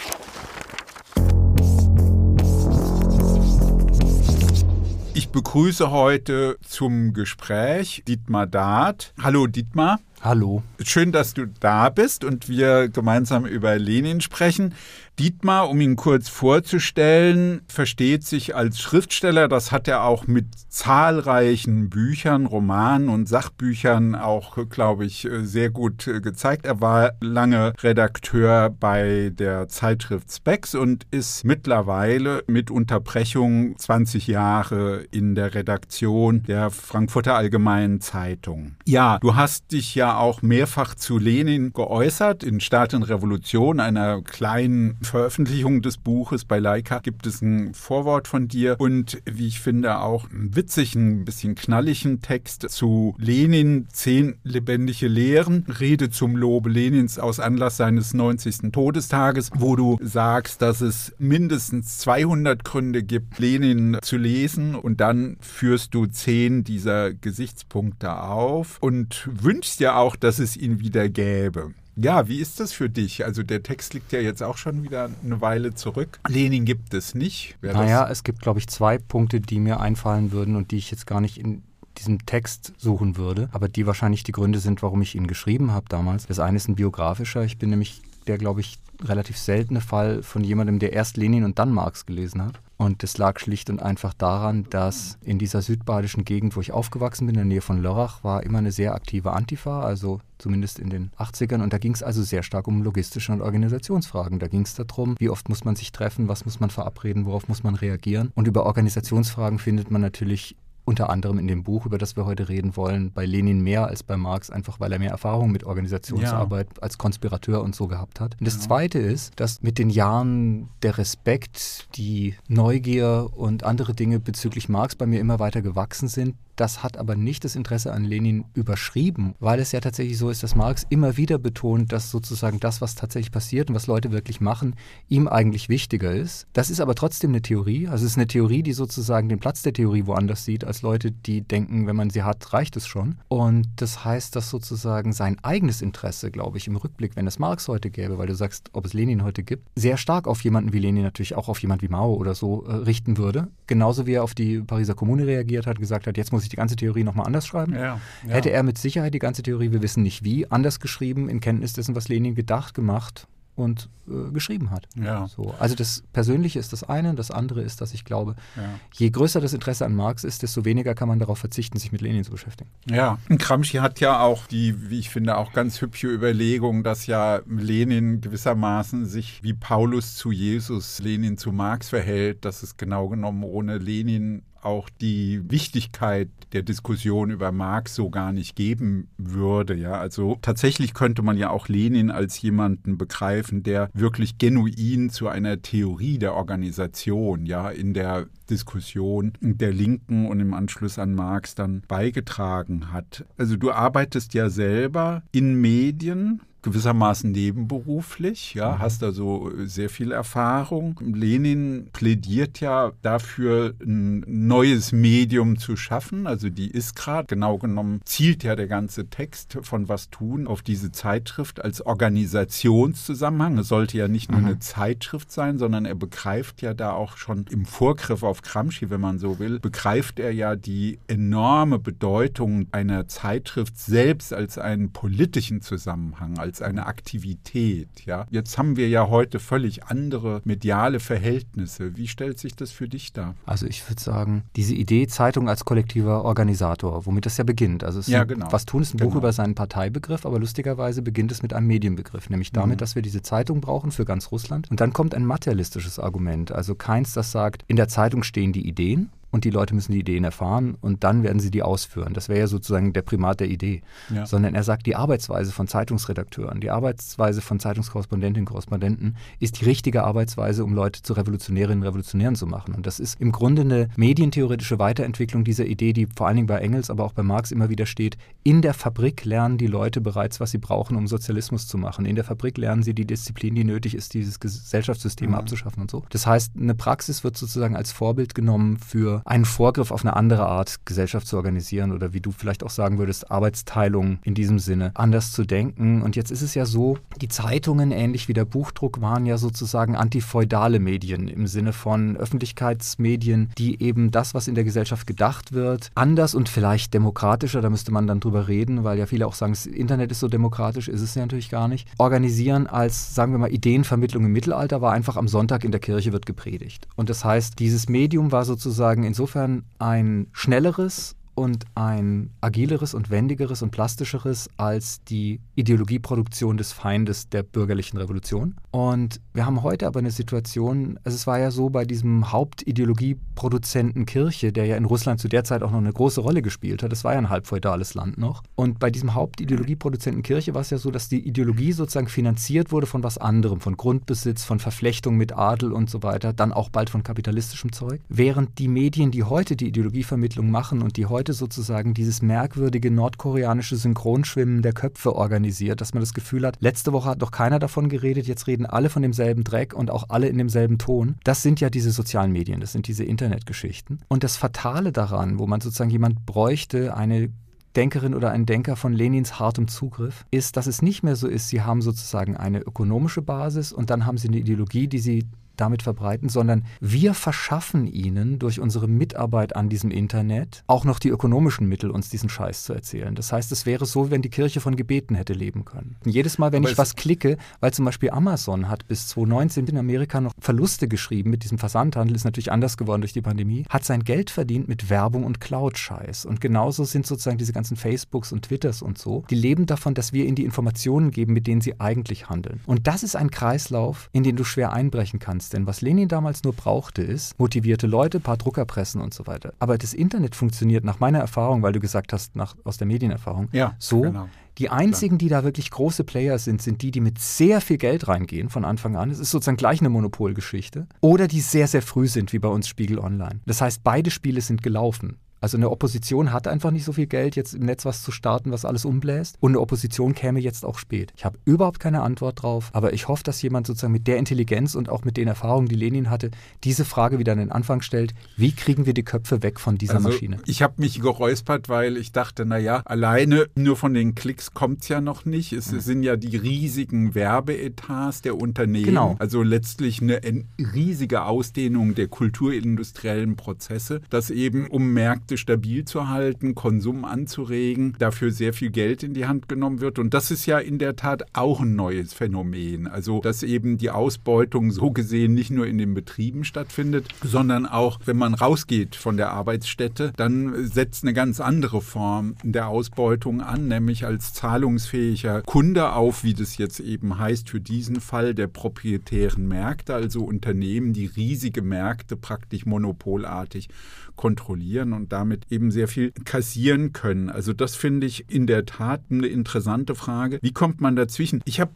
B: Ich begrüße heute zum Gespräch Dietmar Dart. Hallo Dietmar.
C: Hallo.
B: Schön, dass du da bist und wir gemeinsam über Lenin sprechen. Dietmar, um ihn kurz vorzustellen, versteht sich als Schriftsteller. Das hat er auch mit zahlreichen Büchern, Romanen und Sachbüchern auch, glaube ich, sehr gut gezeigt. Er war lange Redakteur bei der Zeitschrift Specs und ist mittlerweile mit Unterbrechung 20 Jahre in der Redaktion der Frankfurter Allgemeinen Zeitung. Ja, du hast dich ja auch mehrfach zu Lenin geäußert in Staat und Revolution, einer kleinen Veröffentlichung des Buches bei Leica gibt es ein Vorwort von dir und wie ich finde auch einen witzigen, ein bisschen knalligen Text zu Lenin, zehn lebendige Lehren, Rede zum Lobe Lenins aus Anlass seines 90. Todestages, wo du sagst, dass es mindestens 200 Gründe gibt, Lenin zu lesen und dann führst du zehn dieser Gesichtspunkte auf und wünschst ja auch, dass es ihn wieder gäbe. Ja, wie ist das für dich? Also der Text liegt ja jetzt auch schon wieder eine Weile zurück. Lenin gibt es nicht.
C: Wer naja, es gibt, glaube ich, zwei Punkte, die mir einfallen würden und die ich jetzt gar nicht in diesem Text suchen würde, aber die wahrscheinlich die Gründe sind, warum ich ihn geschrieben habe damals. Das eine ist ein biografischer. Ich bin nämlich der, glaube ich, relativ seltene Fall von jemandem, der erst Lenin und dann Marx gelesen hat. Und das lag schlicht und einfach daran, dass in dieser südbadischen Gegend, wo ich aufgewachsen bin, in der Nähe von Lörrach, war immer eine sehr aktive Antifa, also zumindest in den 80ern. Und da ging es also sehr stark um logistische und Organisationsfragen. Da ging es darum, wie oft muss man sich treffen, was muss man verabreden, worauf muss man reagieren. Und über Organisationsfragen findet man natürlich unter anderem in dem Buch, über das wir heute reden wollen, bei Lenin mehr als bei Marx, einfach weil er mehr Erfahrung mit Organisationsarbeit ja. als Konspirateur und so gehabt hat. Und das ja. Zweite ist, dass mit den Jahren der Respekt, die Neugier und andere Dinge bezüglich Marx bei mir immer weiter gewachsen sind, das hat aber nicht das Interesse an Lenin überschrieben, weil es ja tatsächlich so ist, dass Marx immer wieder betont, dass sozusagen das, was tatsächlich passiert und was Leute wirklich machen, ihm eigentlich wichtiger ist. Das ist aber trotzdem eine Theorie. Also es ist eine Theorie, die sozusagen den Platz der Theorie woanders sieht, als Leute, die denken, wenn man sie hat, reicht es schon. Und das heißt, dass sozusagen sein eigenes Interesse, glaube ich, im Rückblick, wenn es Marx heute gäbe, weil du sagst, ob es Lenin heute gibt, sehr stark auf jemanden wie Lenin, natürlich auch auf jemanden wie Mao oder so äh, richten würde. Genauso wie er auf die Pariser Kommune reagiert hat, gesagt hat, jetzt muss ich die ganze Theorie nochmal anders schreiben. Ja, ja. Hätte er mit Sicherheit die ganze Theorie, wir wissen nicht wie, anders geschrieben, in Kenntnis dessen, was Lenin gedacht, gemacht und äh, geschrieben hat. Ja. So, also das Persönliche ist das eine, das andere ist, dass ich glaube, ja. je größer das Interesse an Marx ist, desto weniger kann man darauf verzichten, sich mit Lenin zu beschäftigen.
B: Ja, Gramsci hat ja auch die, wie ich finde, auch ganz hübsche Überlegung, dass ja Lenin gewissermaßen sich wie Paulus zu Jesus, Lenin zu Marx verhält, dass es genau genommen ohne Lenin auch die Wichtigkeit der Diskussion über Marx so gar nicht geben würde. Ja, also tatsächlich könnte man ja auch Lenin als jemanden begreifen, der wirklich genuin zu einer Theorie der Organisation, ja, in der Diskussion der Linken und im Anschluss an Marx dann beigetragen hat. Also du arbeitest ja selber in Medien, gewissermaßen nebenberuflich, ja, mhm. hast also sehr viel Erfahrung. Lenin plädiert ja dafür, ein neues Medium zu schaffen, also die Iskra, genau genommen zielt ja der ganze Text von Was tun auf diese Zeitschrift als Organisationszusammenhang. Es sollte ja nicht nur mhm. eine Zeitschrift sein, sondern er begreift ja da auch schon im Vorgriff auf Gramsci, wenn man so will, begreift er ja die enorme Bedeutung einer Zeitschrift selbst als einen politischen Zusammenhang, als als eine Aktivität. Ja? Jetzt haben wir ja heute völlig andere mediale Verhältnisse. Wie stellt sich das für dich dar?
C: Also ich würde sagen, diese Idee Zeitung als kollektiver Organisator, womit das ja beginnt. Also ja, ein, genau. was tun ist ein genau. Buch über seinen Parteibegriff, aber lustigerweise beginnt es mit einem Medienbegriff, nämlich damit, mhm. dass wir diese Zeitung brauchen für ganz Russland. Und dann kommt ein materialistisches Argument, also keins, das sagt, in der Zeitung stehen die Ideen und die Leute müssen die Ideen erfahren und dann werden sie die ausführen. Das wäre ja sozusagen der Primat der Idee. Ja. Sondern er sagt, die Arbeitsweise von Zeitungsredakteuren, die Arbeitsweise von Zeitungskorrespondentinnen und Korrespondenten ist die richtige Arbeitsweise, um Leute zu Revolutionärinnen und Revolutionären zu machen. Und das ist im Grunde eine medientheoretische Weiterentwicklung dieser Idee, die vor allen Dingen bei Engels, aber auch bei Marx immer wieder steht. In der Fabrik lernen die Leute bereits, was sie brauchen, um Sozialismus zu machen. In der Fabrik lernen sie die Disziplin, die nötig ist, dieses Gesellschaftssystem mhm. abzuschaffen und so. Das heißt, eine Praxis wird sozusagen als Vorbild genommen für einen Vorgriff auf eine andere Art, Gesellschaft zu organisieren oder wie du vielleicht auch sagen würdest, Arbeitsteilung in diesem Sinne, anders zu denken. Und jetzt ist es ja so, die Zeitungen, ähnlich wie der Buchdruck, waren ja sozusagen antifeudale Medien im Sinne von Öffentlichkeitsmedien, die eben das, was in der Gesellschaft gedacht wird, anders und vielleicht demokratischer, da müsste man dann drüber reden, weil ja viele auch sagen, das Internet ist so demokratisch, ist es ja natürlich gar nicht, organisieren als, sagen wir mal, Ideenvermittlung im Mittelalter war einfach am Sonntag in der Kirche wird gepredigt. Und das heißt, dieses Medium war sozusagen insofern ein schnelleres und ein agileres und wendigeres und plastischeres als die Ideologieproduktion des Feindes der bürgerlichen Revolution. Und wir haben heute aber eine Situation, also es war ja so bei diesem Hauptideologieproduzenten Kirche, der ja in Russland zu der Zeit auch noch eine große Rolle gespielt hat, es war ja ein halbfeudales Land noch. Und bei diesem Hauptideologieproduzenten Kirche war es ja so, dass die Ideologie sozusagen finanziert wurde von was anderem, von Grundbesitz, von Verflechtung mit Adel und so weiter, dann auch bald von kapitalistischem Zeug. Während die Medien, die heute die Ideologievermittlung machen und die heute heute sozusagen dieses merkwürdige nordkoreanische Synchronschwimmen der Köpfe organisiert, dass man das Gefühl hat, letzte Woche hat doch keiner davon geredet, jetzt reden alle von demselben Dreck und auch alle in demselben Ton. Das sind ja diese sozialen Medien, das sind diese Internetgeschichten. Und das Fatale daran, wo man sozusagen jemand bräuchte, eine Denkerin oder ein Denker von Lenins hartem Zugriff, ist, dass es nicht mehr so ist, sie haben sozusagen eine ökonomische Basis und dann haben sie eine Ideologie, die sie damit verbreiten, sondern wir verschaffen ihnen durch unsere Mitarbeit an diesem Internet auch noch die ökonomischen Mittel, uns diesen Scheiß zu erzählen. Das heißt, es wäre so, wenn die Kirche von Gebeten hätte leben können. Und jedes Mal, wenn Aber ich was klicke, weil zum Beispiel Amazon hat bis 2019 in Amerika noch Verluste geschrieben mit diesem Versandhandel, ist natürlich anders geworden durch die Pandemie, hat sein Geld verdient mit Werbung und Cloud-Scheiß. Und genauso sind sozusagen diese ganzen Facebooks und Twitters und so, die leben davon, dass wir ihnen die Informationen geben, mit denen sie eigentlich handeln. Und das ist ein Kreislauf, in den du schwer einbrechen kannst kannst. Denn was Lenin damals nur brauchte, ist motivierte Leute, paar Druckerpressen und so weiter. Aber das Internet funktioniert nach meiner Erfahrung, weil du gesagt hast, nach, aus der Medienerfahrung,
B: ja,
C: so.
B: Genau.
C: Die einzigen, die da wirklich große Player sind, sind die, die mit sehr viel Geld reingehen von Anfang an. Es ist sozusagen gleich eine Monopolgeschichte. Oder die sehr, sehr früh sind, wie bei uns Spiegel Online. Das heißt, beide Spiele sind gelaufen. Also eine Opposition hat einfach nicht so viel Geld, jetzt im Netz was zu starten, was alles umbläst. Und eine Opposition käme jetzt auch spät. Ich habe überhaupt keine Antwort drauf, aber ich hoffe, dass jemand sozusagen mit der Intelligenz und auch mit den Erfahrungen, die Lenin hatte, diese Frage wieder an den Anfang stellt. Wie kriegen wir die Köpfe weg von dieser
B: also,
C: Maschine?
B: Ich habe mich geräuspert, weil ich dachte, naja, alleine nur von den Klicks kommt es ja noch nicht. Es mhm. sind ja die riesigen Werbeetats der Unternehmen.
C: Genau.
B: Also letztlich eine riesige Ausdehnung der kulturindustriellen Prozesse, dass eben um Märkte Märkte stabil zu halten, Konsum anzuregen, dafür sehr viel Geld in die Hand genommen wird. Und das ist ja in der Tat auch ein neues Phänomen. Also, dass eben die Ausbeutung so gesehen nicht nur in den Betrieben stattfindet, sondern auch, wenn man rausgeht von der Arbeitsstätte, dann setzt eine ganz andere Form der Ausbeutung an, nämlich als zahlungsfähiger Kunde auf, wie das jetzt eben heißt, für diesen Fall der proprietären Märkte, also Unternehmen, die riesige Märkte praktisch monopolartig kontrollieren und damit eben sehr viel kassieren können. Also das finde ich in der Tat eine interessante Frage. Wie kommt man dazwischen? Ich habe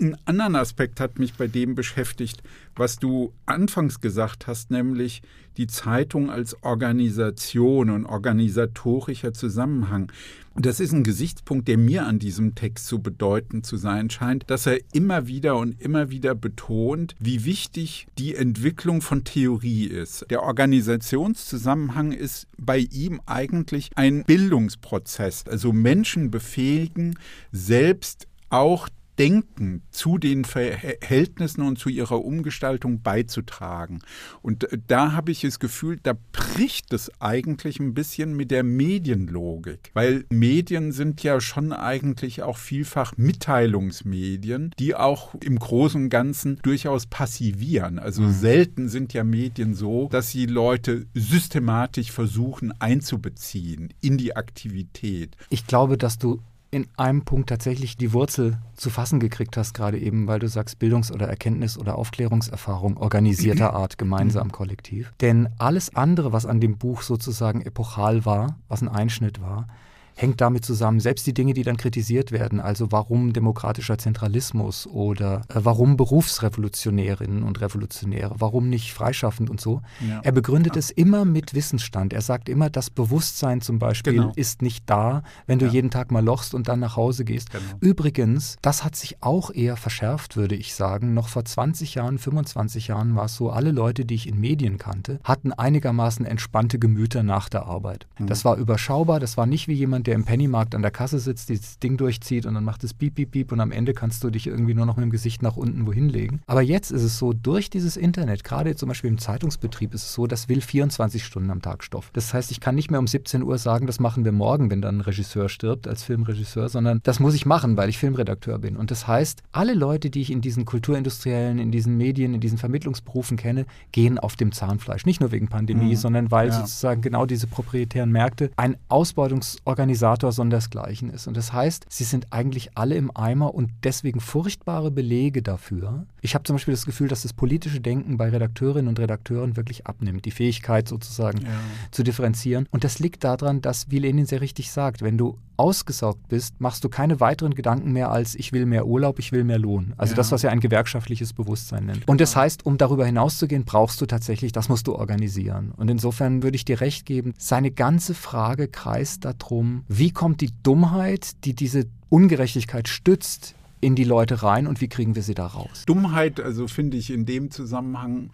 B: einen anderen Aspekt hat mich bei dem beschäftigt, was du anfangs gesagt hast, nämlich die Zeitung als Organisation und organisatorischer Zusammenhang. Das ist ein Gesichtspunkt, der mir an diesem Text so bedeutend zu sein scheint, dass er immer wieder und immer wieder betont, wie wichtig die Entwicklung von Theorie ist. Der Organisationszusammenhang ist bei ihm eigentlich ein Bildungsprozess, also Menschen befähigen, selbst auch Denken zu den Verhältnissen und zu ihrer Umgestaltung beizutragen. Und äh, da habe ich das Gefühl, da bricht es eigentlich ein bisschen mit der Medienlogik, weil Medien sind ja schon eigentlich auch vielfach Mitteilungsmedien, die auch im Großen und Ganzen durchaus passivieren. Also mhm. selten sind ja Medien so, dass sie Leute systematisch versuchen einzubeziehen in die Aktivität.
C: Ich glaube, dass du in einem Punkt tatsächlich die Wurzel zu fassen gekriegt hast, gerade eben, weil du sagst Bildungs- oder Erkenntnis- oder Aufklärungserfahrung organisierter Art, gemeinsam, kollektiv. Denn alles andere, was an dem Buch sozusagen epochal war, was ein Einschnitt war, hängt damit zusammen. Selbst die Dinge, die dann kritisiert werden, also warum demokratischer Zentralismus oder äh, warum Berufsrevolutionärinnen und Revolutionäre, warum nicht freischaffend und so. Ja. Er begründet ja. es immer mit Wissensstand. Er sagt immer, das Bewusstsein zum Beispiel genau. ist nicht da, wenn du ja. jeden Tag mal lochst und dann nach Hause gehst. Genau. Übrigens, das hat sich auch eher verschärft, würde ich sagen. Noch vor 20 Jahren, 25 Jahren war es so, alle Leute, die ich in Medien kannte, hatten einigermaßen entspannte Gemüter nach der Arbeit. Mhm. Das war überschaubar, das war nicht wie jemand, der im Pennymarkt an der Kasse sitzt, dieses Ding durchzieht und dann macht es piep, piep, piep und am Ende kannst du dich irgendwie nur noch mit dem Gesicht nach unten wohin legen. Aber jetzt ist es so, durch dieses Internet, gerade zum Beispiel im Zeitungsbetrieb, ist es so, das will 24 Stunden am Tag Stoff. Das heißt, ich kann nicht mehr um 17 Uhr sagen, das machen wir morgen, wenn dann ein Regisseur stirbt als Filmregisseur, sondern das muss ich machen, weil ich Filmredakteur bin. Und das heißt, alle Leute, die ich in diesen Kulturindustriellen, in diesen Medien, in diesen Vermittlungsberufen kenne, gehen auf dem Zahnfleisch. Nicht nur wegen Pandemie, mhm. sondern weil ja. sozusagen genau diese proprietären Märkte ein Ausbeutungsorganisator sondersgleichen ist. Und das heißt, sie sind eigentlich alle im Eimer und deswegen furchtbare Belege dafür. Ich habe zum Beispiel das Gefühl, dass das politische Denken bei Redakteurinnen und Redakteuren wirklich abnimmt, die Fähigkeit sozusagen ja. zu differenzieren. Und das liegt daran, dass, wie Lenin sehr richtig sagt, wenn du ausgesaugt bist, machst du keine weiteren Gedanken mehr als ich will mehr Urlaub, ich will mehr Lohn. Also ja. das, was ja ein gewerkschaftliches Bewusstsein nennt. Und das heißt, um darüber hinauszugehen, brauchst du tatsächlich, das musst du organisieren. Und insofern würde ich dir recht geben, seine ganze Frage kreist darum, wie kommt die Dummheit, die diese Ungerechtigkeit stützt, in die Leute rein und wie kriegen wir sie da raus?
B: Dummheit, also finde ich in dem Zusammenhang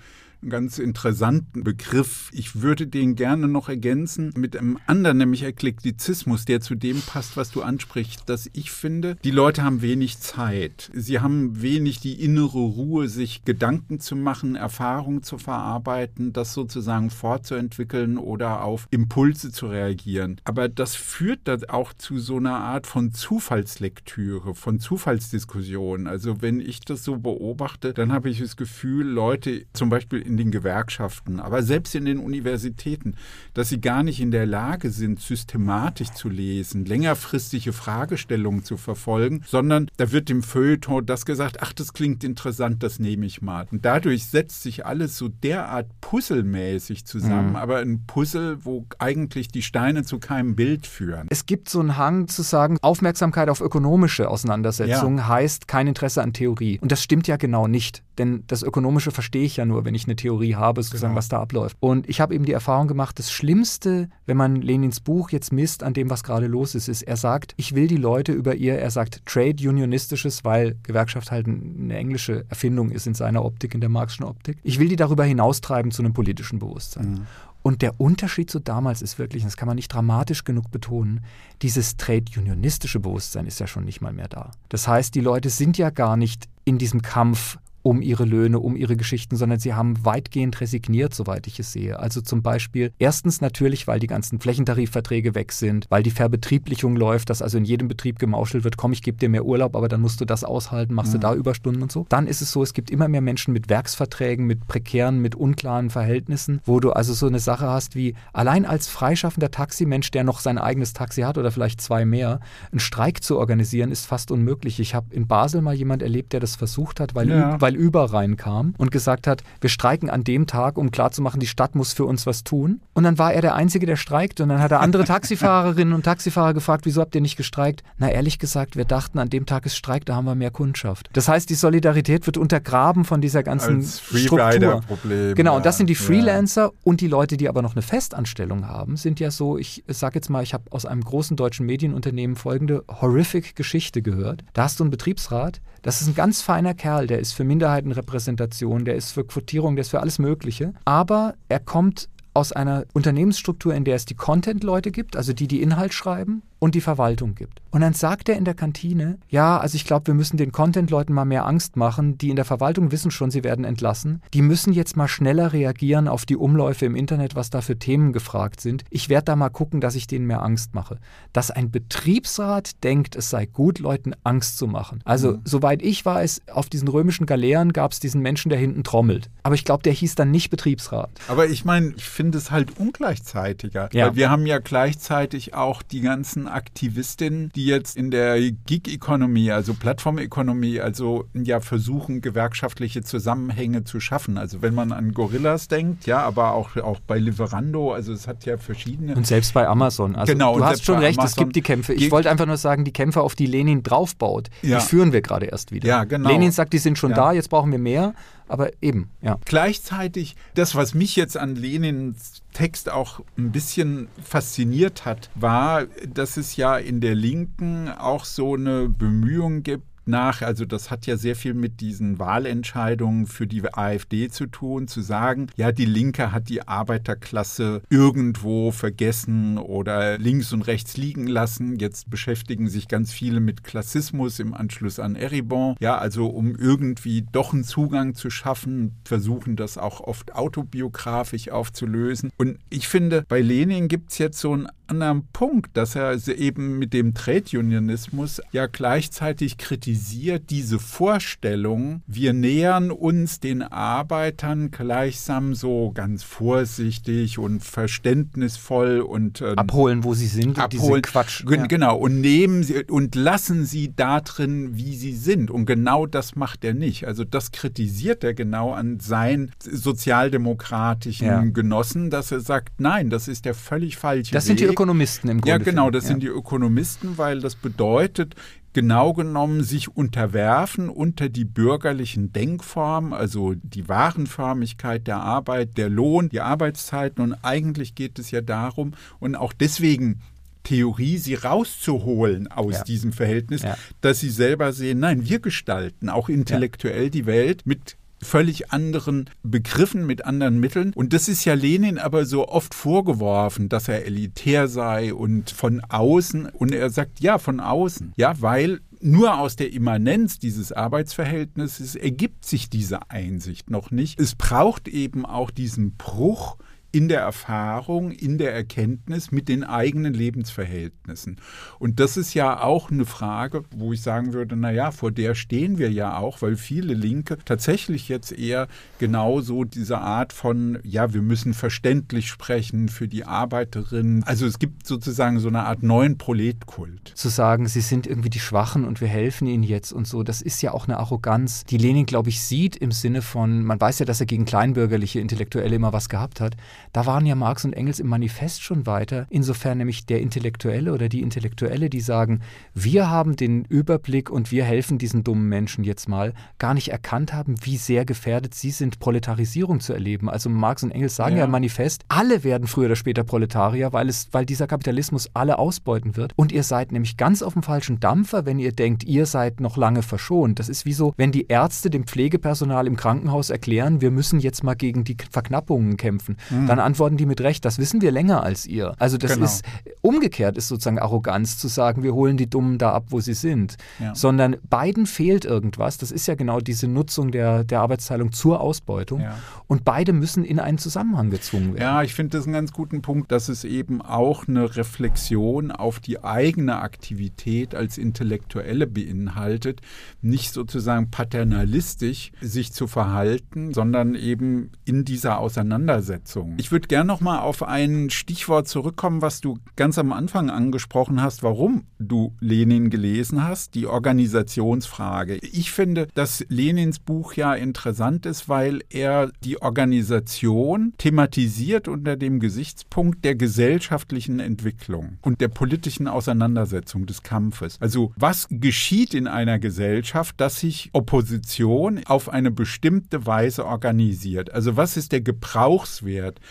B: ganz interessanten Begriff. Ich würde den gerne noch ergänzen mit einem anderen, nämlich Eklektizismus, der zu dem passt, was du ansprichst, dass ich finde, die Leute haben wenig Zeit. Sie haben wenig die innere Ruhe, sich Gedanken zu machen, Erfahrungen zu verarbeiten, das sozusagen fortzuentwickeln oder auf Impulse zu reagieren. Aber das führt dann auch zu so einer Art von Zufallslektüre, von Zufallsdiskussion. Also wenn ich das so beobachte, dann habe ich das Gefühl, Leute zum Beispiel in den Gewerkschaften, aber selbst in den Universitäten, dass sie gar nicht in der Lage sind, systematisch zu lesen, längerfristige Fragestellungen zu verfolgen, sondern da wird dem Feuilleton das gesagt, ach, das klingt interessant, das nehme ich mal. Und dadurch setzt sich alles so derart puzzelmäßig zusammen, mhm. aber ein Puzzle, wo eigentlich die Steine zu keinem Bild führen.
C: Es gibt so einen Hang zu sagen, Aufmerksamkeit auf ökonomische Auseinandersetzungen ja. heißt kein Interesse an Theorie. Und das stimmt ja genau nicht, denn das Ökonomische verstehe ich ja nur, wenn ich eine Theorie habe, sozusagen, genau. was da abläuft. Und ich habe eben die Erfahrung gemacht, das Schlimmste, wenn man Lenins Buch jetzt misst an dem, was gerade los ist, ist, er sagt, ich will die Leute über ihr, er sagt Trade Unionistisches, weil Gewerkschaft halt eine englische Erfindung ist in seiner Optik, in der marxischen Optik. Ich will die darüber hinaustreiben zu einem politischen Bewusstsein. Mhm. Und der Unterschied zu damals ist wirklich, das kann man nicht dramatisch genug betonen, dieses trade-unionistische Bewusstsein ist ja schon nicht mal mehr da. Das heißt, die Leute sind ja gar nicht in diesem Kampf um ihre Löhne, um ihre Geschichten, sondern sie haben weitgehend resigniert, soweit ich es sehe. Also zum Beispiel erstens natürlich, weil die ganzen Flächentarifverträge weg sind, weil die Verbetrieblichung läuft, dass also in jedem Betrieb gemauschelt wird, komm, ich gebe dir mehr Urlaub, aber dann musst du das aushalten, machst mhm. du da Überstunden und so. Dann ist es so, es gibt immer mehr Menschen mit Werksverträgen, mit prekären, mit unklaren Verhältnissen, wo du also so eine Sache hast wie allein als freischaffender Taximensch, der noch sein eigenes Taxi hat oder vielleicht zwei mehr, einen Streik zu organisieren, ist fast unmöglich. Ich habe in Basel mal jemand erlebt, der das versucht hat, weil, ja. weil weil Über reinkam und gesagt hat, wir streiken an dem Tag, um klarzumachen, die Stadt muss für uns was tun. Und dann war er der Einzige, der streikt. Und dann hat er andere Taxifahrerinnen und Taxifahrer gefragt, wieso habt ihr nicht gestreikt? Na, ehrlich gesagt, wir dachten, an dem Tag ist Streik, da haben wir mehr Kundschaft. Das heißt, die Solidarität wird untergraben von dieser ganzen Als Struktur.
B: Problem.
C: Genau, und das sind die Freelancer ja. und die Leute, die aber noch eine Festanstellung haben, sind ja so, ich sage jetzt mal, ich habe aus einem großen deutschen Medienunternehmen folgende horrific Geschichte gehört. Da hast du einen Betriebsrat, das ist ein ganz feiner Kerl, der ist für Minderheitenrepräsentation, der ist für Quotierung, der ist für alles Mögliche. Aber er kommt aus einer Unternehmensstruktur, in der es die Content-Leute gibt, also die, die Inhalt schreiben, und die Verwaltung gibt. Und dann sagt er in der Kantine, ja, also ich glaube, wir müssen den Content-Leuten mal mehr Angst machen. Die in der Verwaltung wissen schon, sie werden entlassen. Die müssen jetzt mal schneller reagieren auf die Umläufe im Internet, was da für Themen gefragt sind. Ich werde da mal gucken, dass ich denen mehr Angst mache. Dass ein Betriebsrat denkt, es sei gut, Leuten Angst zu machen. Also, mhm. soweit ich weiß, auf diesen römischen Galeeren gab es diesen Menschen, der hinten trommelt. Aber ich glaube, der hieß dann nicht Betriebsrat.
B: Aber ich meine, ich finde es halt ungleichzeitiger. Ja. Weil wir haben ja gleichzeitig auch die ganzen Aktivistinnen, die jetzt in der Gig-Economy, also Plattformökonomie, also ja versuchen, gewerkschaftliche Zusammenhänge zu schaffen. Also wenn man an Gorillas denkt, ja, aber auch, auch bei Liverando, also es hat ja verschiedene.
C: Und selbst bei Amazon. Also genau, du hast schon recht, Amazon es gibt die Kämpfe. Ich wollte einfach nur sagen, die Kämpfe, auf die Lenin draufbaut, ja. die führen wir gerade erst wieder. Ja, genau. Lenin sagt, die sind schon ja. da, jetzt brauchen wir mehr. Aber eben, ja.
B: Gleichzeitig, das, was mich jetzt an Lenins Text auch ein bisschen fasziniert hat, war, dass es ja in der Linken auch so eine Bemühung gibt, nach, also das hat ja sehr viel mit diesen Wahlentscheidungen für die AfD zu tun, zu sagen, ja, die Linke hat die Arbeiterklasse irgendwo vergessen oder links und rechts liegen lassen. Jetzt beschäftigen sich ganz viele mit Klassismus im Anschluss an Eribon. Ja, also um irgendwie doch einen Zugang zu schaffen, versuchen das auch oft autobiografisch aufzulösen. Und ich finde, bei Lenin gibt es jetzt so einen anderen Punkt, dass er eben mit dem Trade Unionismus ja gleichzeitig kritisiert diese Vorstellung, wir nähern uns den Arbeitern gleichsam so ganz vorsichtig und verständnisvoll und
C: äh, abholen, wo sie sind,
B: abholen, Quatsch. Ja. Genau, und nehmen sie und lassen sie da drin, wie sie sind. Und genau das macht er nicht. Also das kritisiert er genau an seinen sozialdemokratischen ja. Genossen, dass er sagt, nein, das ist der völlig falsche
C: das Weg. Sind die Ökonomisten im Grunde.
B: Ja, genau, das ja. sind die Ökonomisten, weil das bedeutet, genau genommen sich unterwerfen unter die bürgerlichen Denkformen, also die Warenförmigkeit der Arbeit, der Lohn, die Arbeitszeiten. Und eigentlich geht es ja darum, und auch deswegen Theorie, sie rauszuholen aus ja. diesem Verhältnis, ja. dass sie selber sehen, nein, wir gestalten auch intellektuell ja. die Welt mit völlig anderen Begriffen, mit anderen Mitteln. Und das ist ja Lenin aber so oft vorgeworfen, dass er elitär sei und von außen. Und er sagt, ja, von außen. Ja, weil nur aus der Immanenz dieses Arbeitsverhältnisses ergibt sich diese Einsicht noch nicht. Es braucht eben auch diesen Bruch in der Erfahrung, in der Erkenntnis mit den eigenen Lebensverhältnissen. Und das ist ja auch eine Frage, wo ich sagen würde, naja, vor der stehen wir ja auch, weil viele Linke tatsächlich jetzt eher genauso diese Art von, ja, wir müssen verständlich sprechen für die Arbeiterinnen. Also es gibt sozusagen so eine Art neuen Proletkult.
C: Zu sagen, sie sind irgendwie die Schwachen und wir helfen ihnen jetzt und so, das ist ja auch eine Arroganz, die Lenin, glaube ich, sieht im Sinne von, man weiß ja, dass er gegen kleinbürgerliche Intellektuelle immer was gehabt hat. Da waren ja Marx und Engels im Manifest schon weiter, insofern nämlich der Intellektuelle oder die Intellektuelle, die sagen, wir haben den Überblick und wir helfen diesen dummen Menschen jetzt mal, gar nicht erkannt haben, wie sehr gefährdet sie sind, Proletarisierung zu erleben. Also Marx und Engels sagen ja, ja im Manifest, alle werden früher oder später Proletarier, weil, es, weil dieser Kapitalismus alle ausbeuten wird. Und ihr seid nämlich ganz auf dem falschen Dampfer, wenn ihr denkt, ihr seid noch lange verschont. Das ist wie so, wenn die Ärzte dem Pflegepersonal im Krankenhaus erklären, wir müssen jetzt mal gegen die Verknappungen kämpfen. Mhm. Dann antworten die mit Recht, das wissen wir länger als ihr. Also das genau. ist, umgekehrt ist sozusagen Arroganz zu sagen, wir holen die Dummen da ab, wo sie sind. Ja. Sondern beiden fehlt irgendwas. Das ist ja genau diese Nutzung der, der Arbeitsteilung zur Ausbeutung. Ja. Und beide müssen in einen Zusammenhang gezwungen werden.
B: Ja, ich finde das einen ganz guten Punkt, dass es eben auch eine Reflexion auf die eigene Aktivität als Intellektuelle beinhaltet, nicht sozusagen paternalistisch sich zu verhalten, sondern eben in dieser Auseinandersetzung. Ich würde gerne noch mal auf ein Stichwort zurückkommen, was du ganz am Anfang angesprochen hast, warum du Lenin gelesen hast, die Organisationsfrage. Ich finde, dass Lenins Buch ja interessant ist, weil er die Organisation thematisiert unter dem Gesichtspunkt der gesellschaftlichen Entwicklung und der politischen Auseinandersetzung des Kampfes. Also was geschieht in einer Gesellschaft, dass sich Opposition auf eine bestimmte Weise organisiert? Also was ist der Gebrauchswert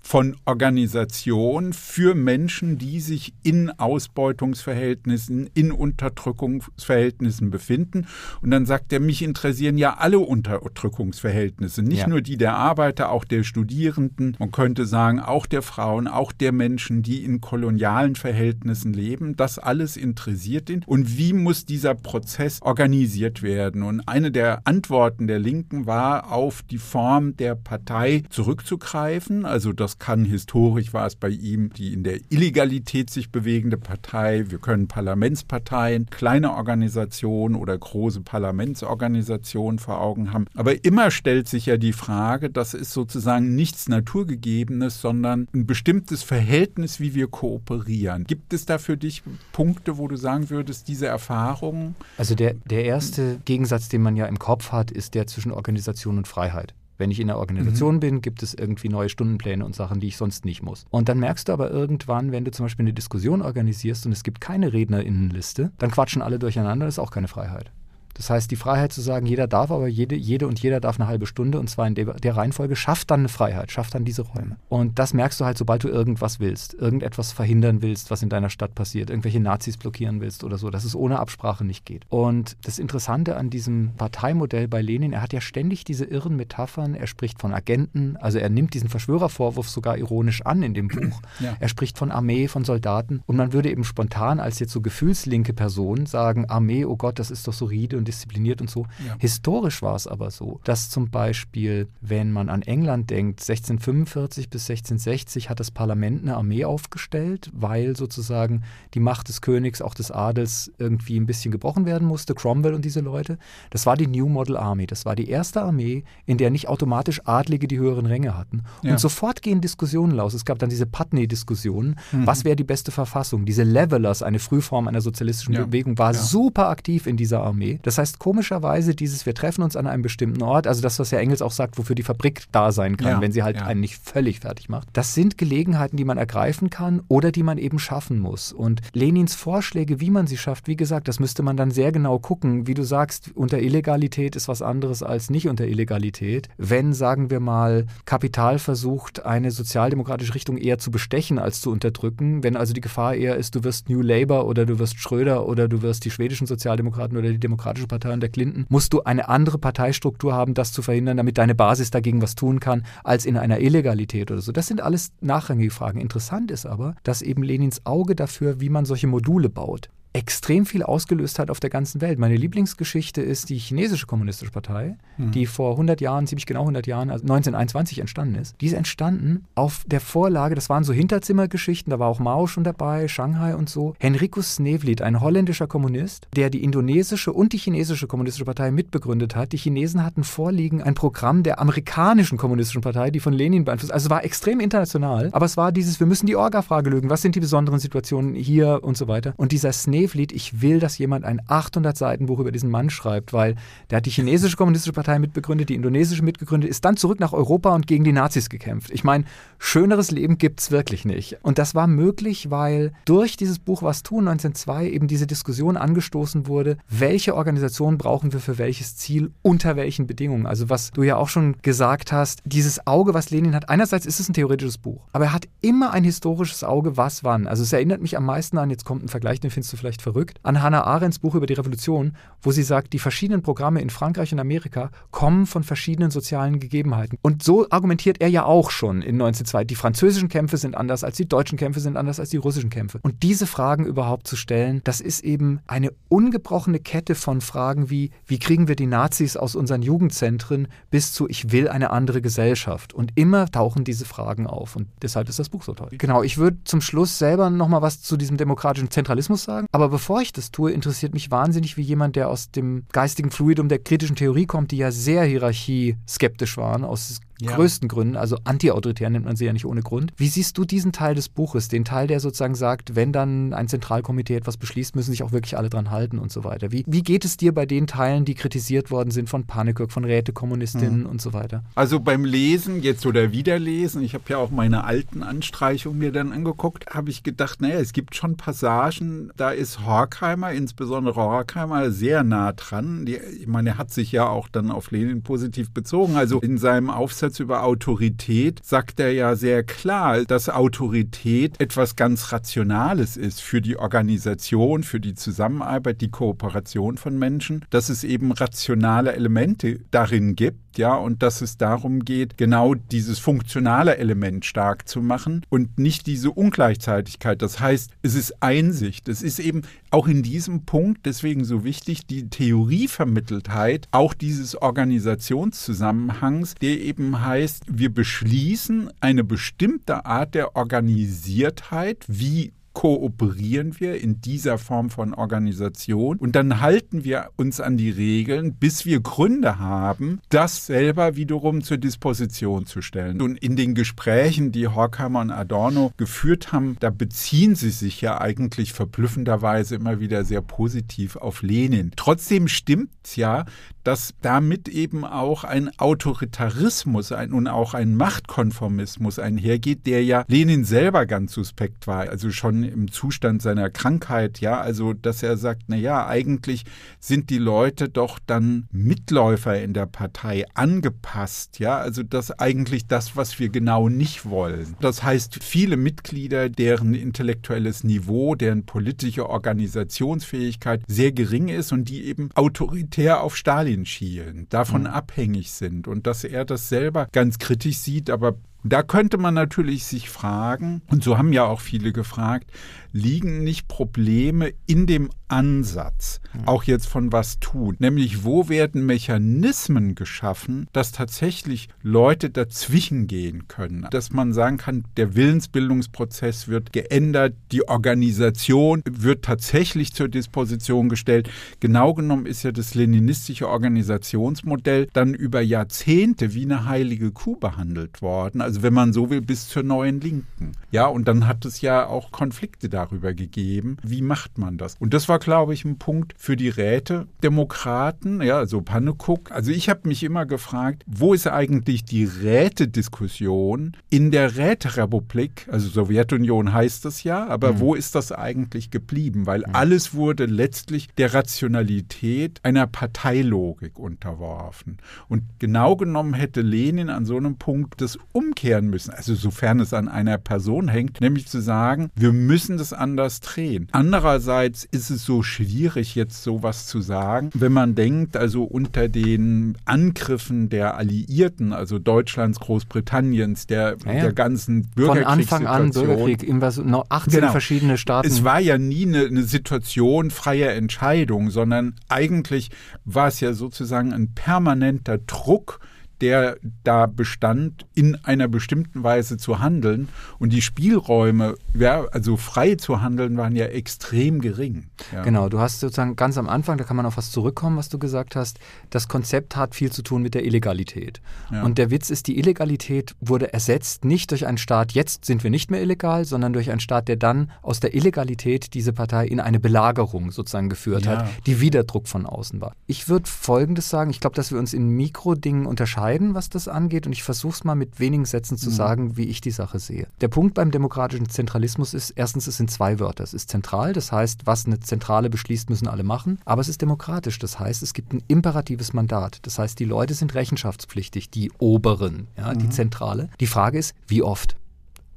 B: von Organisation für Menschen, die sich in Ausbeutungsverhältnissen, in Unterdrückungsverhältnissen befinden. Und dann sagt er, mich interessieren ja alle Unterdrückungsverhältnisse, nicht ja. nur die der Arbeiter, auch der Studierenden, man könnte sagen, auch der Frauen, auch der Menschen, die in kolonialen Verhältnissen leben. Das alles interessiert ihn. Und wie muss dieser Prozess organisiert werden? Und eine der Antworten der Linken war, auf die Form der Partei zurückzugreifen, also Also das kann historisch war es bei ihm die in der Illegalität sich bewegende Partei. Wir können Parlamentsparteien, kleine Organisationen oder große Parlamentsorganisationen vor Augen haben. Aber immer stellt sich ja die Frage, das ist sozusagen nichts Naturgegebenes, sondern ein bestimmtes Verhältnis, wie wir kooperieren. Gibt es da für dich Punkte, wo du sagen würdest, diese Erfahrungen?
C: Also der, der erste Gegensatz, den man ja im Kopf hat, ist der zwischen Organisation und Freiheit. Wenn ich in einer Organisation mhm. bin, gibt es irgendwie neue Stundenpläne und Sachen, die ich sonst nicht muss. Und dann merkst du aber irgendwann, wenn du zum Beispiel eine Diskussion organisierst und es gibt keine Rednerinnenliste, dann quatschen alle durcheinander, das ist auch keine Freiheit. Das heißt, die Freiheit zu sagen, jeder darf, aber jede, jede und jeder darf eine halbe Stunde und zwar in der, der Reihenfolge, schafft dann eine Freiheit, schafft dann diese Räume. Und das merkst du halt, sobald du irgendwas willst, irgendetwas verhindern willst, was in deiner Stadt passiert, irgendwelche Nazis blockieren willst oder so, dass es ohne Absprache nicht geht. Und das Interessante an diesem Parteimodell bei Lenin, er hat ja ständig diese irren Metaphern, er spricht von Agenten, also er nimmt diesen Verschwörervorwurf sogar ironisch an in dem Buch. Ja. Er spricht von Armee, von Soldaten und man würde eben spontan als jetzt so gefühlslinke Person sagen, Armee, oh Gott, das ist doch so Ride und diszipliniert und so. Ja. Historisch war es aber so, dass zum Beispiel, wenn man an England denkt, 1645 bis 1660 hat das Parlament eine Armee aufgestellt, weil sozusagen die Macht des Königs, auch des Adels irgendwie ein bisschen gebrochen werden musste, Cromwell und diese Leute. Das war die New Model Army. Das war die erste Armee, in der nicht automatisch Adlige die höheren Ränge hatten. Ja. Und sofort gehen Diskussionen los. Es gab dann diese Putney-Diskussionen. Mhm. Was wäre die beste Verfassung? Diese Levelers, eine Frühform einer sozialistischen ja. Bewegung, war super aktiv in dieser Armee. Das heißt, komischerweise dieses, wir treffen uns an einem bestimmten Ort, also das, was ja Engels auch sagt, wofür die Fabrik da sein kann, ja, wenn sie halt ja. einen nicht völlig fertig macht. Das sind Gelegenheiten, die man ergreifen kann oder die man eben schaffen muss. Und Lenins Vorschläge, wie man sie schafft, wie gesagt, das müsste man dann sehr genau gucken. Wie du sagst, unter Illegalität ist was anderes als nicht unter Illegalität. Wenn, sagen wir mal, Kapital versucht, eine sozialdemokratische Richtung eher zu bestechen als zu unterdrücken, wenn also die Gefahr eher ist, du wirst New Labour oder du wirst Schröder oder du wirst die schwedischen Sozialdemokraten oder die Demokratische Partei Partei unter Clinton, musst du eine andere Parteistruktur haben, das zu verhindern, damit deine Basis dagegen was tun kann, als in einer Illegalität oder so. Das sind alles nachrangige Fragen. Interessant ist aber, dass eben Lenins Auge dafür, wie man solche Module baut, extrem viel ausgelöst hat auf der ganzen Welt. Meine Lieblingsgeschichte ist die chinesische kommunistische Partei, mhm. die vor 100 Jahren, ziemlich genau 100 Jahren, also 1921 entstanden ist. Die ist entstanden auf der Vorlage, das waren so Hinterzimmergeschichten, da war auch Mao schon dabei, Shanghai und so. Henricus Snevliet, ein holländischer Kommunist, der die indonesische und die chinesische kommunistische Partei mitbegründet hat. Die Chinesen hatten vorliegen ein Programm der amerikanischen kommunistischen Partei, die von Lenin beeinflusst. Also es war extrem international, aber es war dieses, wir müssen die Orga-Frage lösen, was sind die besonderen Situationen hier und so weiter. Und dieser Snevliet Schneeflied, ich will, dass jemand ein 800 Seiten Buch über diesen Mann schreibt, weil der hat die chinesische kommunistische Partei mitbegründet, die indonesische mitgegründet, ist dann zurück nach Europa und gegen die Nazis gekämpft. Ich meine, schöneres Leben gibt es wirklich nicht. Und das war möglich, weil durch dieses Buch Was tun 1902 eben diese Diskussion angestoßen wurde, welche Organisation brauchen wir für welches Ziel, unter welchen Bedingungen. Also was du ja auch schon gesagt hast, dieses Auge, was Lenin hat, einerseits ist es ein theoretisches Buch, aber er hat immer ein historisches Auge, was wann. Also es erinnert mich am meisten an, jetzt kommt ein Vergleich, den findest du vielleicht verrückt, an Hannah Arendts Buch über die Revolution, wo sie sagt, die verschiedenen Programme in Frankreich und Amerika kommen von verschiedenen sozialen Gegebenheiten. Und so argumentiert er ja auch schon in 1902. Die französischen Kämpfe sind anders als die deutschen Kämpfe, sind anders als die russischen Kämpfe. Und diese Fragen überhaupt zu stellen, das ist eben eine ungebrochene Kette von Fragen wie, wie kriegen wir die Nazis aus unseren Jugendzentren bis zu, ich will eine andere Gesellschaft. Und immer tauchen diese Fragen auf. Und deshalb ist das Buch so toll. Genau, ich würde zum Schluss selber nochmal was zu diesem demokratischen Zentralismus sagen. Aber bevor ich das tue, interessiert mich wahnsinnig, wie jemand, der aus dem geistigen Fluidum der kritischen Theorie kommt, die ja sehr hierarchieskeptisch waren, aus ja. größten Gründen, also antiautoritär nennt man sie ja nicht ohne Grund. Wie siehst du diesen Teil des Buches, den Teil, der sozusagen sagt, wenn dann ein Zentralkomitee etwas beschließt, müssen sich auch wirklich alle dran halten und so weiter? Wie, wie geht es dir bei den Teilen, die kritisiert worden sind von Panekirk, von Rätekommunistinnen mhm. und so weiter?
B: Also beim Lesen jetzt oder Wiederlesen, ich habe ja auch meine alten Anstreichungen mir dann angeguckt, habe ich gedacht, naja, es gibt schon Passagen, da ist Horkheimer, insbesondere Horkheimer, sehr nah dran. Die, ich meine, er hat sich ja auch dann auf Lenin positiv bezogen. Also in seinem Aufsatz Grundsatz über Autorität sagt er ja sehr klar, dass Autorität etwas ganz Rationales ist für die Organisation, für die Zusammenarbeit, die Kooperation von Menschen, dass es eben rationale Elemente darin gibt, ja, und dass es darum geht, genau dieses funktionale Element stark zu machen und nicht diese Ungleichzeitigkeit. Das heißt, es ist Einsicht. Es ist eben auch in diesem Punkt deswegen so wichtig, die Theorievermitteltheit auch dieses Organisationszusammenhangs, der eben heißt, wir beschließen eine bestimmte Art der Organisiertheit, wie kooperieren wir in dieser Form von Organisation und dann halten wir uns an die Regeln, bis wir Gründe haben, das selber wiederum zur Disposition zu stellen. Und in den Gesprächen, die Horkheimer und Adorno geführt haben, da beziehen sie sich ja eigentlich verblüffenderweise immer wieder sehr positiv auf Lenin. Trotzdem stimmt es ja, dass damit eben auch ein Autoritarismus ein, und auch ein Machtkonformismus einhergeht, der ja Lenin selber ganz suspekt war, also schon im Zustand seiner Krankheit, ja, also dass er sagt, na ja, eigentlich sind die Leute doch dann Mitläufer in der Partei angepasst, ja, also das eigentlich das, was wir genau nicht wollen. Das heißt, viele Mitglieder, deren intellektuelles Niveau, deren politische Organisationsfähigkeit sehr gering ist und die eben autoritär auf Stalin schielen, davon mhm. abhängig sind und dass er das selber ganz kritisch sieht, aber da könnte man natürlich sich fragen, und so haben ja auch viele gefragt, liegen nicht Probleme in dem Ansatz, auch jetzt von was tun, nämlich wo werden Mechanismen geschaffen, dass tatsächlich Leute dazwischen gehen können, dass man sagen kann, der Willensbildungsprozess wird geändert, die Organisation wird tatsächlich zur Disposition gestellt. Genau genommen ist ja das leninistische Organisationsmodell dann über Jahrzehnte wie eine heilige Kuh behandelt worden, also wenn man so will, bis zur neuen Linken. Ja, und dann hat es ja auch Konflikte darüber gegeben, wie macht man das. Und das war, glaube ich, ein Punkt für die Rätedemokraten, ja, also Pannekuck. Also ich habe mich immer gefragt, wo ist eigentlich die Rätediskussion in der Räterepublik, also Sowjetunion heißt es ja, aber mhm. wo ist das eigentlich geblieben? Weil mhm. alles wurde letztlich der Rationalität einer Parteilogik unterworfen. Und genau genommen hätte Lenin an so einem Punkt das umkehren müssen, also sofern es an einer Person hängt, nämlich zu sagen, wir müssen das anders drehen. Andererseits ist es so schwierig, jetzt sowas zu sagen, wenn man denkt, also unter den Angriffen der Alliierten, also Deutschlands, Großbritanniens, der, ja, ja. der ganzen Bürgerkriegssituation.
C: Von Anfang an Bürgerkrieg, noch 18 genau. verschiedene Staaten.
B: Es war ja nie eine, eine Situation freier Entscheidung, sondern eigentlich war es ja sozusagen ein permanenter Druck, der da bestand, in einer bestimmten Weise zu handeln. Und die Spielräume, ja, also frei zu handeln, waren ja extrem gering. Ja.
C: Genau, du hast sozusagen ganz am Anfang, da kann man auf was zurückkommen, was du gesagt hast, das Konzept hat viel zu tun mit der Illegalität. Ja. Und der Witz ist, die Illegalität wurde ersetzt nicht durch einen Staat, jetzt sind wir nicht mehr illegal, sondern durch einen Staat, der dann aus der Illegalität diese Partei in eine Belagerung sozusagen geführt hat, die wieder Druck von außen war. Ich würde Folgendes sagen, ich glaube, dass wir uns in Mikrodingen unterscheiden unterscheiden, was das angeht, und ich versuche es mal mit wenigen Sätzen zu mhm. sagen, wie ich die Sache sehe. Der Punkt beim demokratischen Zentralismus ist, erstens, es sind zwei Wörter. Es ist zentral, das heißt, was eine Zentrale beschließt, müssen alle machen, aber es ist demokratisch, das heißt, es gibt ein imperatives Mandat. Das heißt, die Leute sind rechenschaftspflichtig, die Oberen, ja, mhm. die Zentrale. Die Frage ist, wie oft?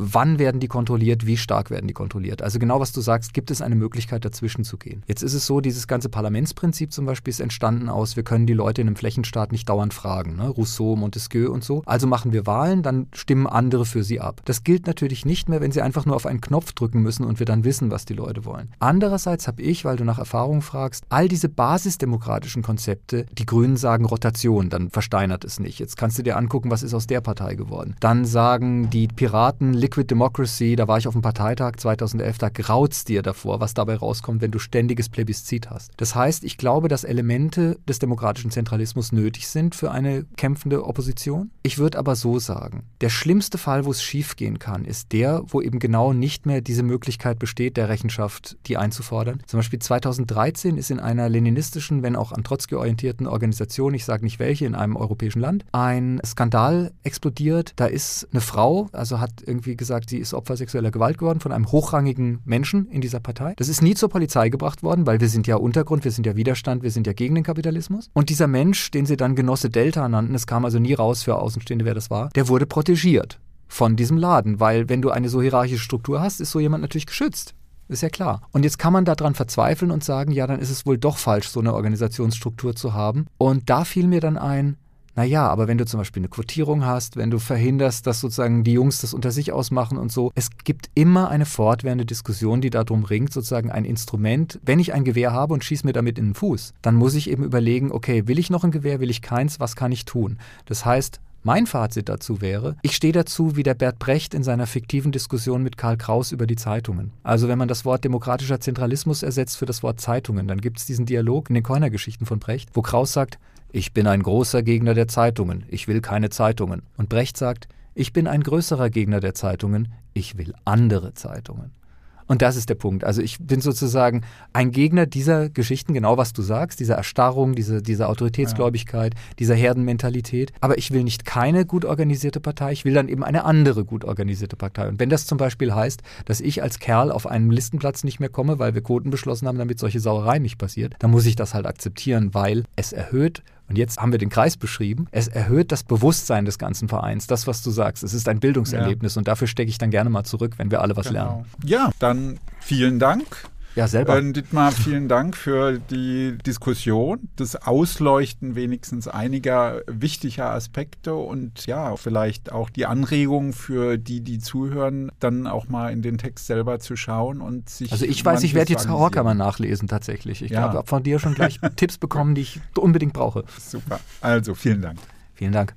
C: Wann werden die kontrolliert, wie stark werden die kontrolliert. Also genau was du sagst, gibt es eine Möglichkeit dazwischen zu gehen. Jetzt ist es so, dieses ganze Parlamentsprinzip zum Beispiel ist entstanden aus, wir können die Leute in einem Flächenstaat nicht dauernd fragen, ne? Rousseau, Montesquieu und so. Also machen wir Wahlen, dann stimmen andere für sie ab. Das gilt natürlich nicht mehr, wenn sie einfach nur auf einen Knopf drücken müssen und wir dann wissen, was die Leute wollen. Andererseits habe ich, weil du nach Erfahrung fragst, all diese basisdemokratischen Konzepte, die Grünen sagen Rotation, dann versteinert es nicht. Jetzt kannst du dir angucken, was ist aus der Partei geworden. Dann sagen die Piraten Liquid Democracy, da war ich auf dem Parteitag 2011, da graut's dir davor, was dabei rauskommt, wenn du ständiges Plebiszit hast. Das heißt, ich glaube, dass Elemente des demokratischen Zentralismus nötig sind für eine kämpfende Opposition. Ich würde aber so sagen, der schlimmste Fall, wo es schiefgehen kann, ist der, wo eben genau nicht mehr diese Möglichkeit besteht, der Rechenschaft die einzufordern. Zum Beispiel 2013 ist in einer leninistischen, wenn auch an Trotzki orientierten Organisation, ich sage nicht welche, in einem europäischen Land, ein Skandal explodiert. Da ist eine Frau, also hat irgendwie gesagt, sie ist Opfer sexueller Gewalt geworden von einem hochrangigen Menschen in dieser Partei. Das ist nie zur Polizei gebracht worden, weil wir sind ja Untergrund, wir sind ja Widerstand, wir sind ja gegen den Kapitalismus. Und dieser Mensch, den sie dann Genosse Delta nannten, es kam also nie raus für Außenstehende, wer das war, der wurde protegiert von diesem Laden, weil wenn du eine so hierarchische Struktur hast, ist so jemand natürlich geschützt. Ist ja klar. Und jetzt kann man daran verzweifeln und sagen, ja, dann ist es wohl doch falsch, so eine Organisationsstruktur zu haben. Und da fiel mir dann ein, naja, aber wenn du zum Beispiel eine Quotierung hast, wenn du verhinderst, dass sozusagen die Jungs das unter sich ausmachen und so, es gibt immer eine fortwährende Diskussion, die darum ringt, sozusagen ein Instrument. Wenn ich ein Gewehr habe und schieße mir damit in den Fuß, dann muss ich eben überlegen, okay, will ich noch ein Gewehr, will ich keins, was kann ich tun? Das heißt, mein Fazit dazu wäre, ich stehe dazu wie der Bert Brecht in seiner fiktiven Diskussion mit Karl Kraus über die Zeitungen. Also wenn man das Wort demokratischer Zentralismus ersetzt für das Wort Zeitungen, dann gibt es diesen Dialog in den Keuner-Geschichten von Brecht, wo Kraus sagt, ich bin ein großer Gegner der Zeitungen, ich will keine Zeitungen. Und Brecht sagt, ich bin ein größerer Gegner der Zeitungen, ich will andere Zeitungen. Und das ist der Punkt. Also ich bin sozusagen ein Gegner dieser Geschichten, genau was du sagst, dieser Erstarrung, diese, dieser Autoritätsgläubigkeit, ja. dieser Herdenmentalität. Aber ich will nicht keine gut organisierte Partei, ich will dann eben eine andere gut organisierte Partei. Und wenn das zum Beispiel heißt, dass ich als Kerl auf einen Listenplatz nicht mehr komme, weil wir Quoten beschlossen haben, damit solche Sauereien nicht passiert, dann muss ich das halt akzeptieren, weil es erhöht und jetzt haben wir den Kreis beschrieben. Es erhöht das Bewusstsein des ganzen Vereins, das, was du sagst. Es ist ein Bildungserlebnis ja. und dafür stecke ich dann gerne mal zurück, wenn wir alle was genau. lernen.
B: Ja, dann vielen Dank.
C: Ja, selber.
B: Äh, Dietmar, vielen Dank für die Diskussion, das Ausleuchten wenigstens einiger wichtiger Aspekte und ja, vielleicht auch die Anregung für die, die zuhören, dann auch mal in den Text selber zu schauen und sich.
C: Also ich weiß, ich werde jetzt Horkheimer nachlesen tatsächlich. Ich ja. habe von dir schon gleich Tipps bekommen, die ich unbedingt brauche.
B: Super. Also vielen Dank.
C: Vielen Dank.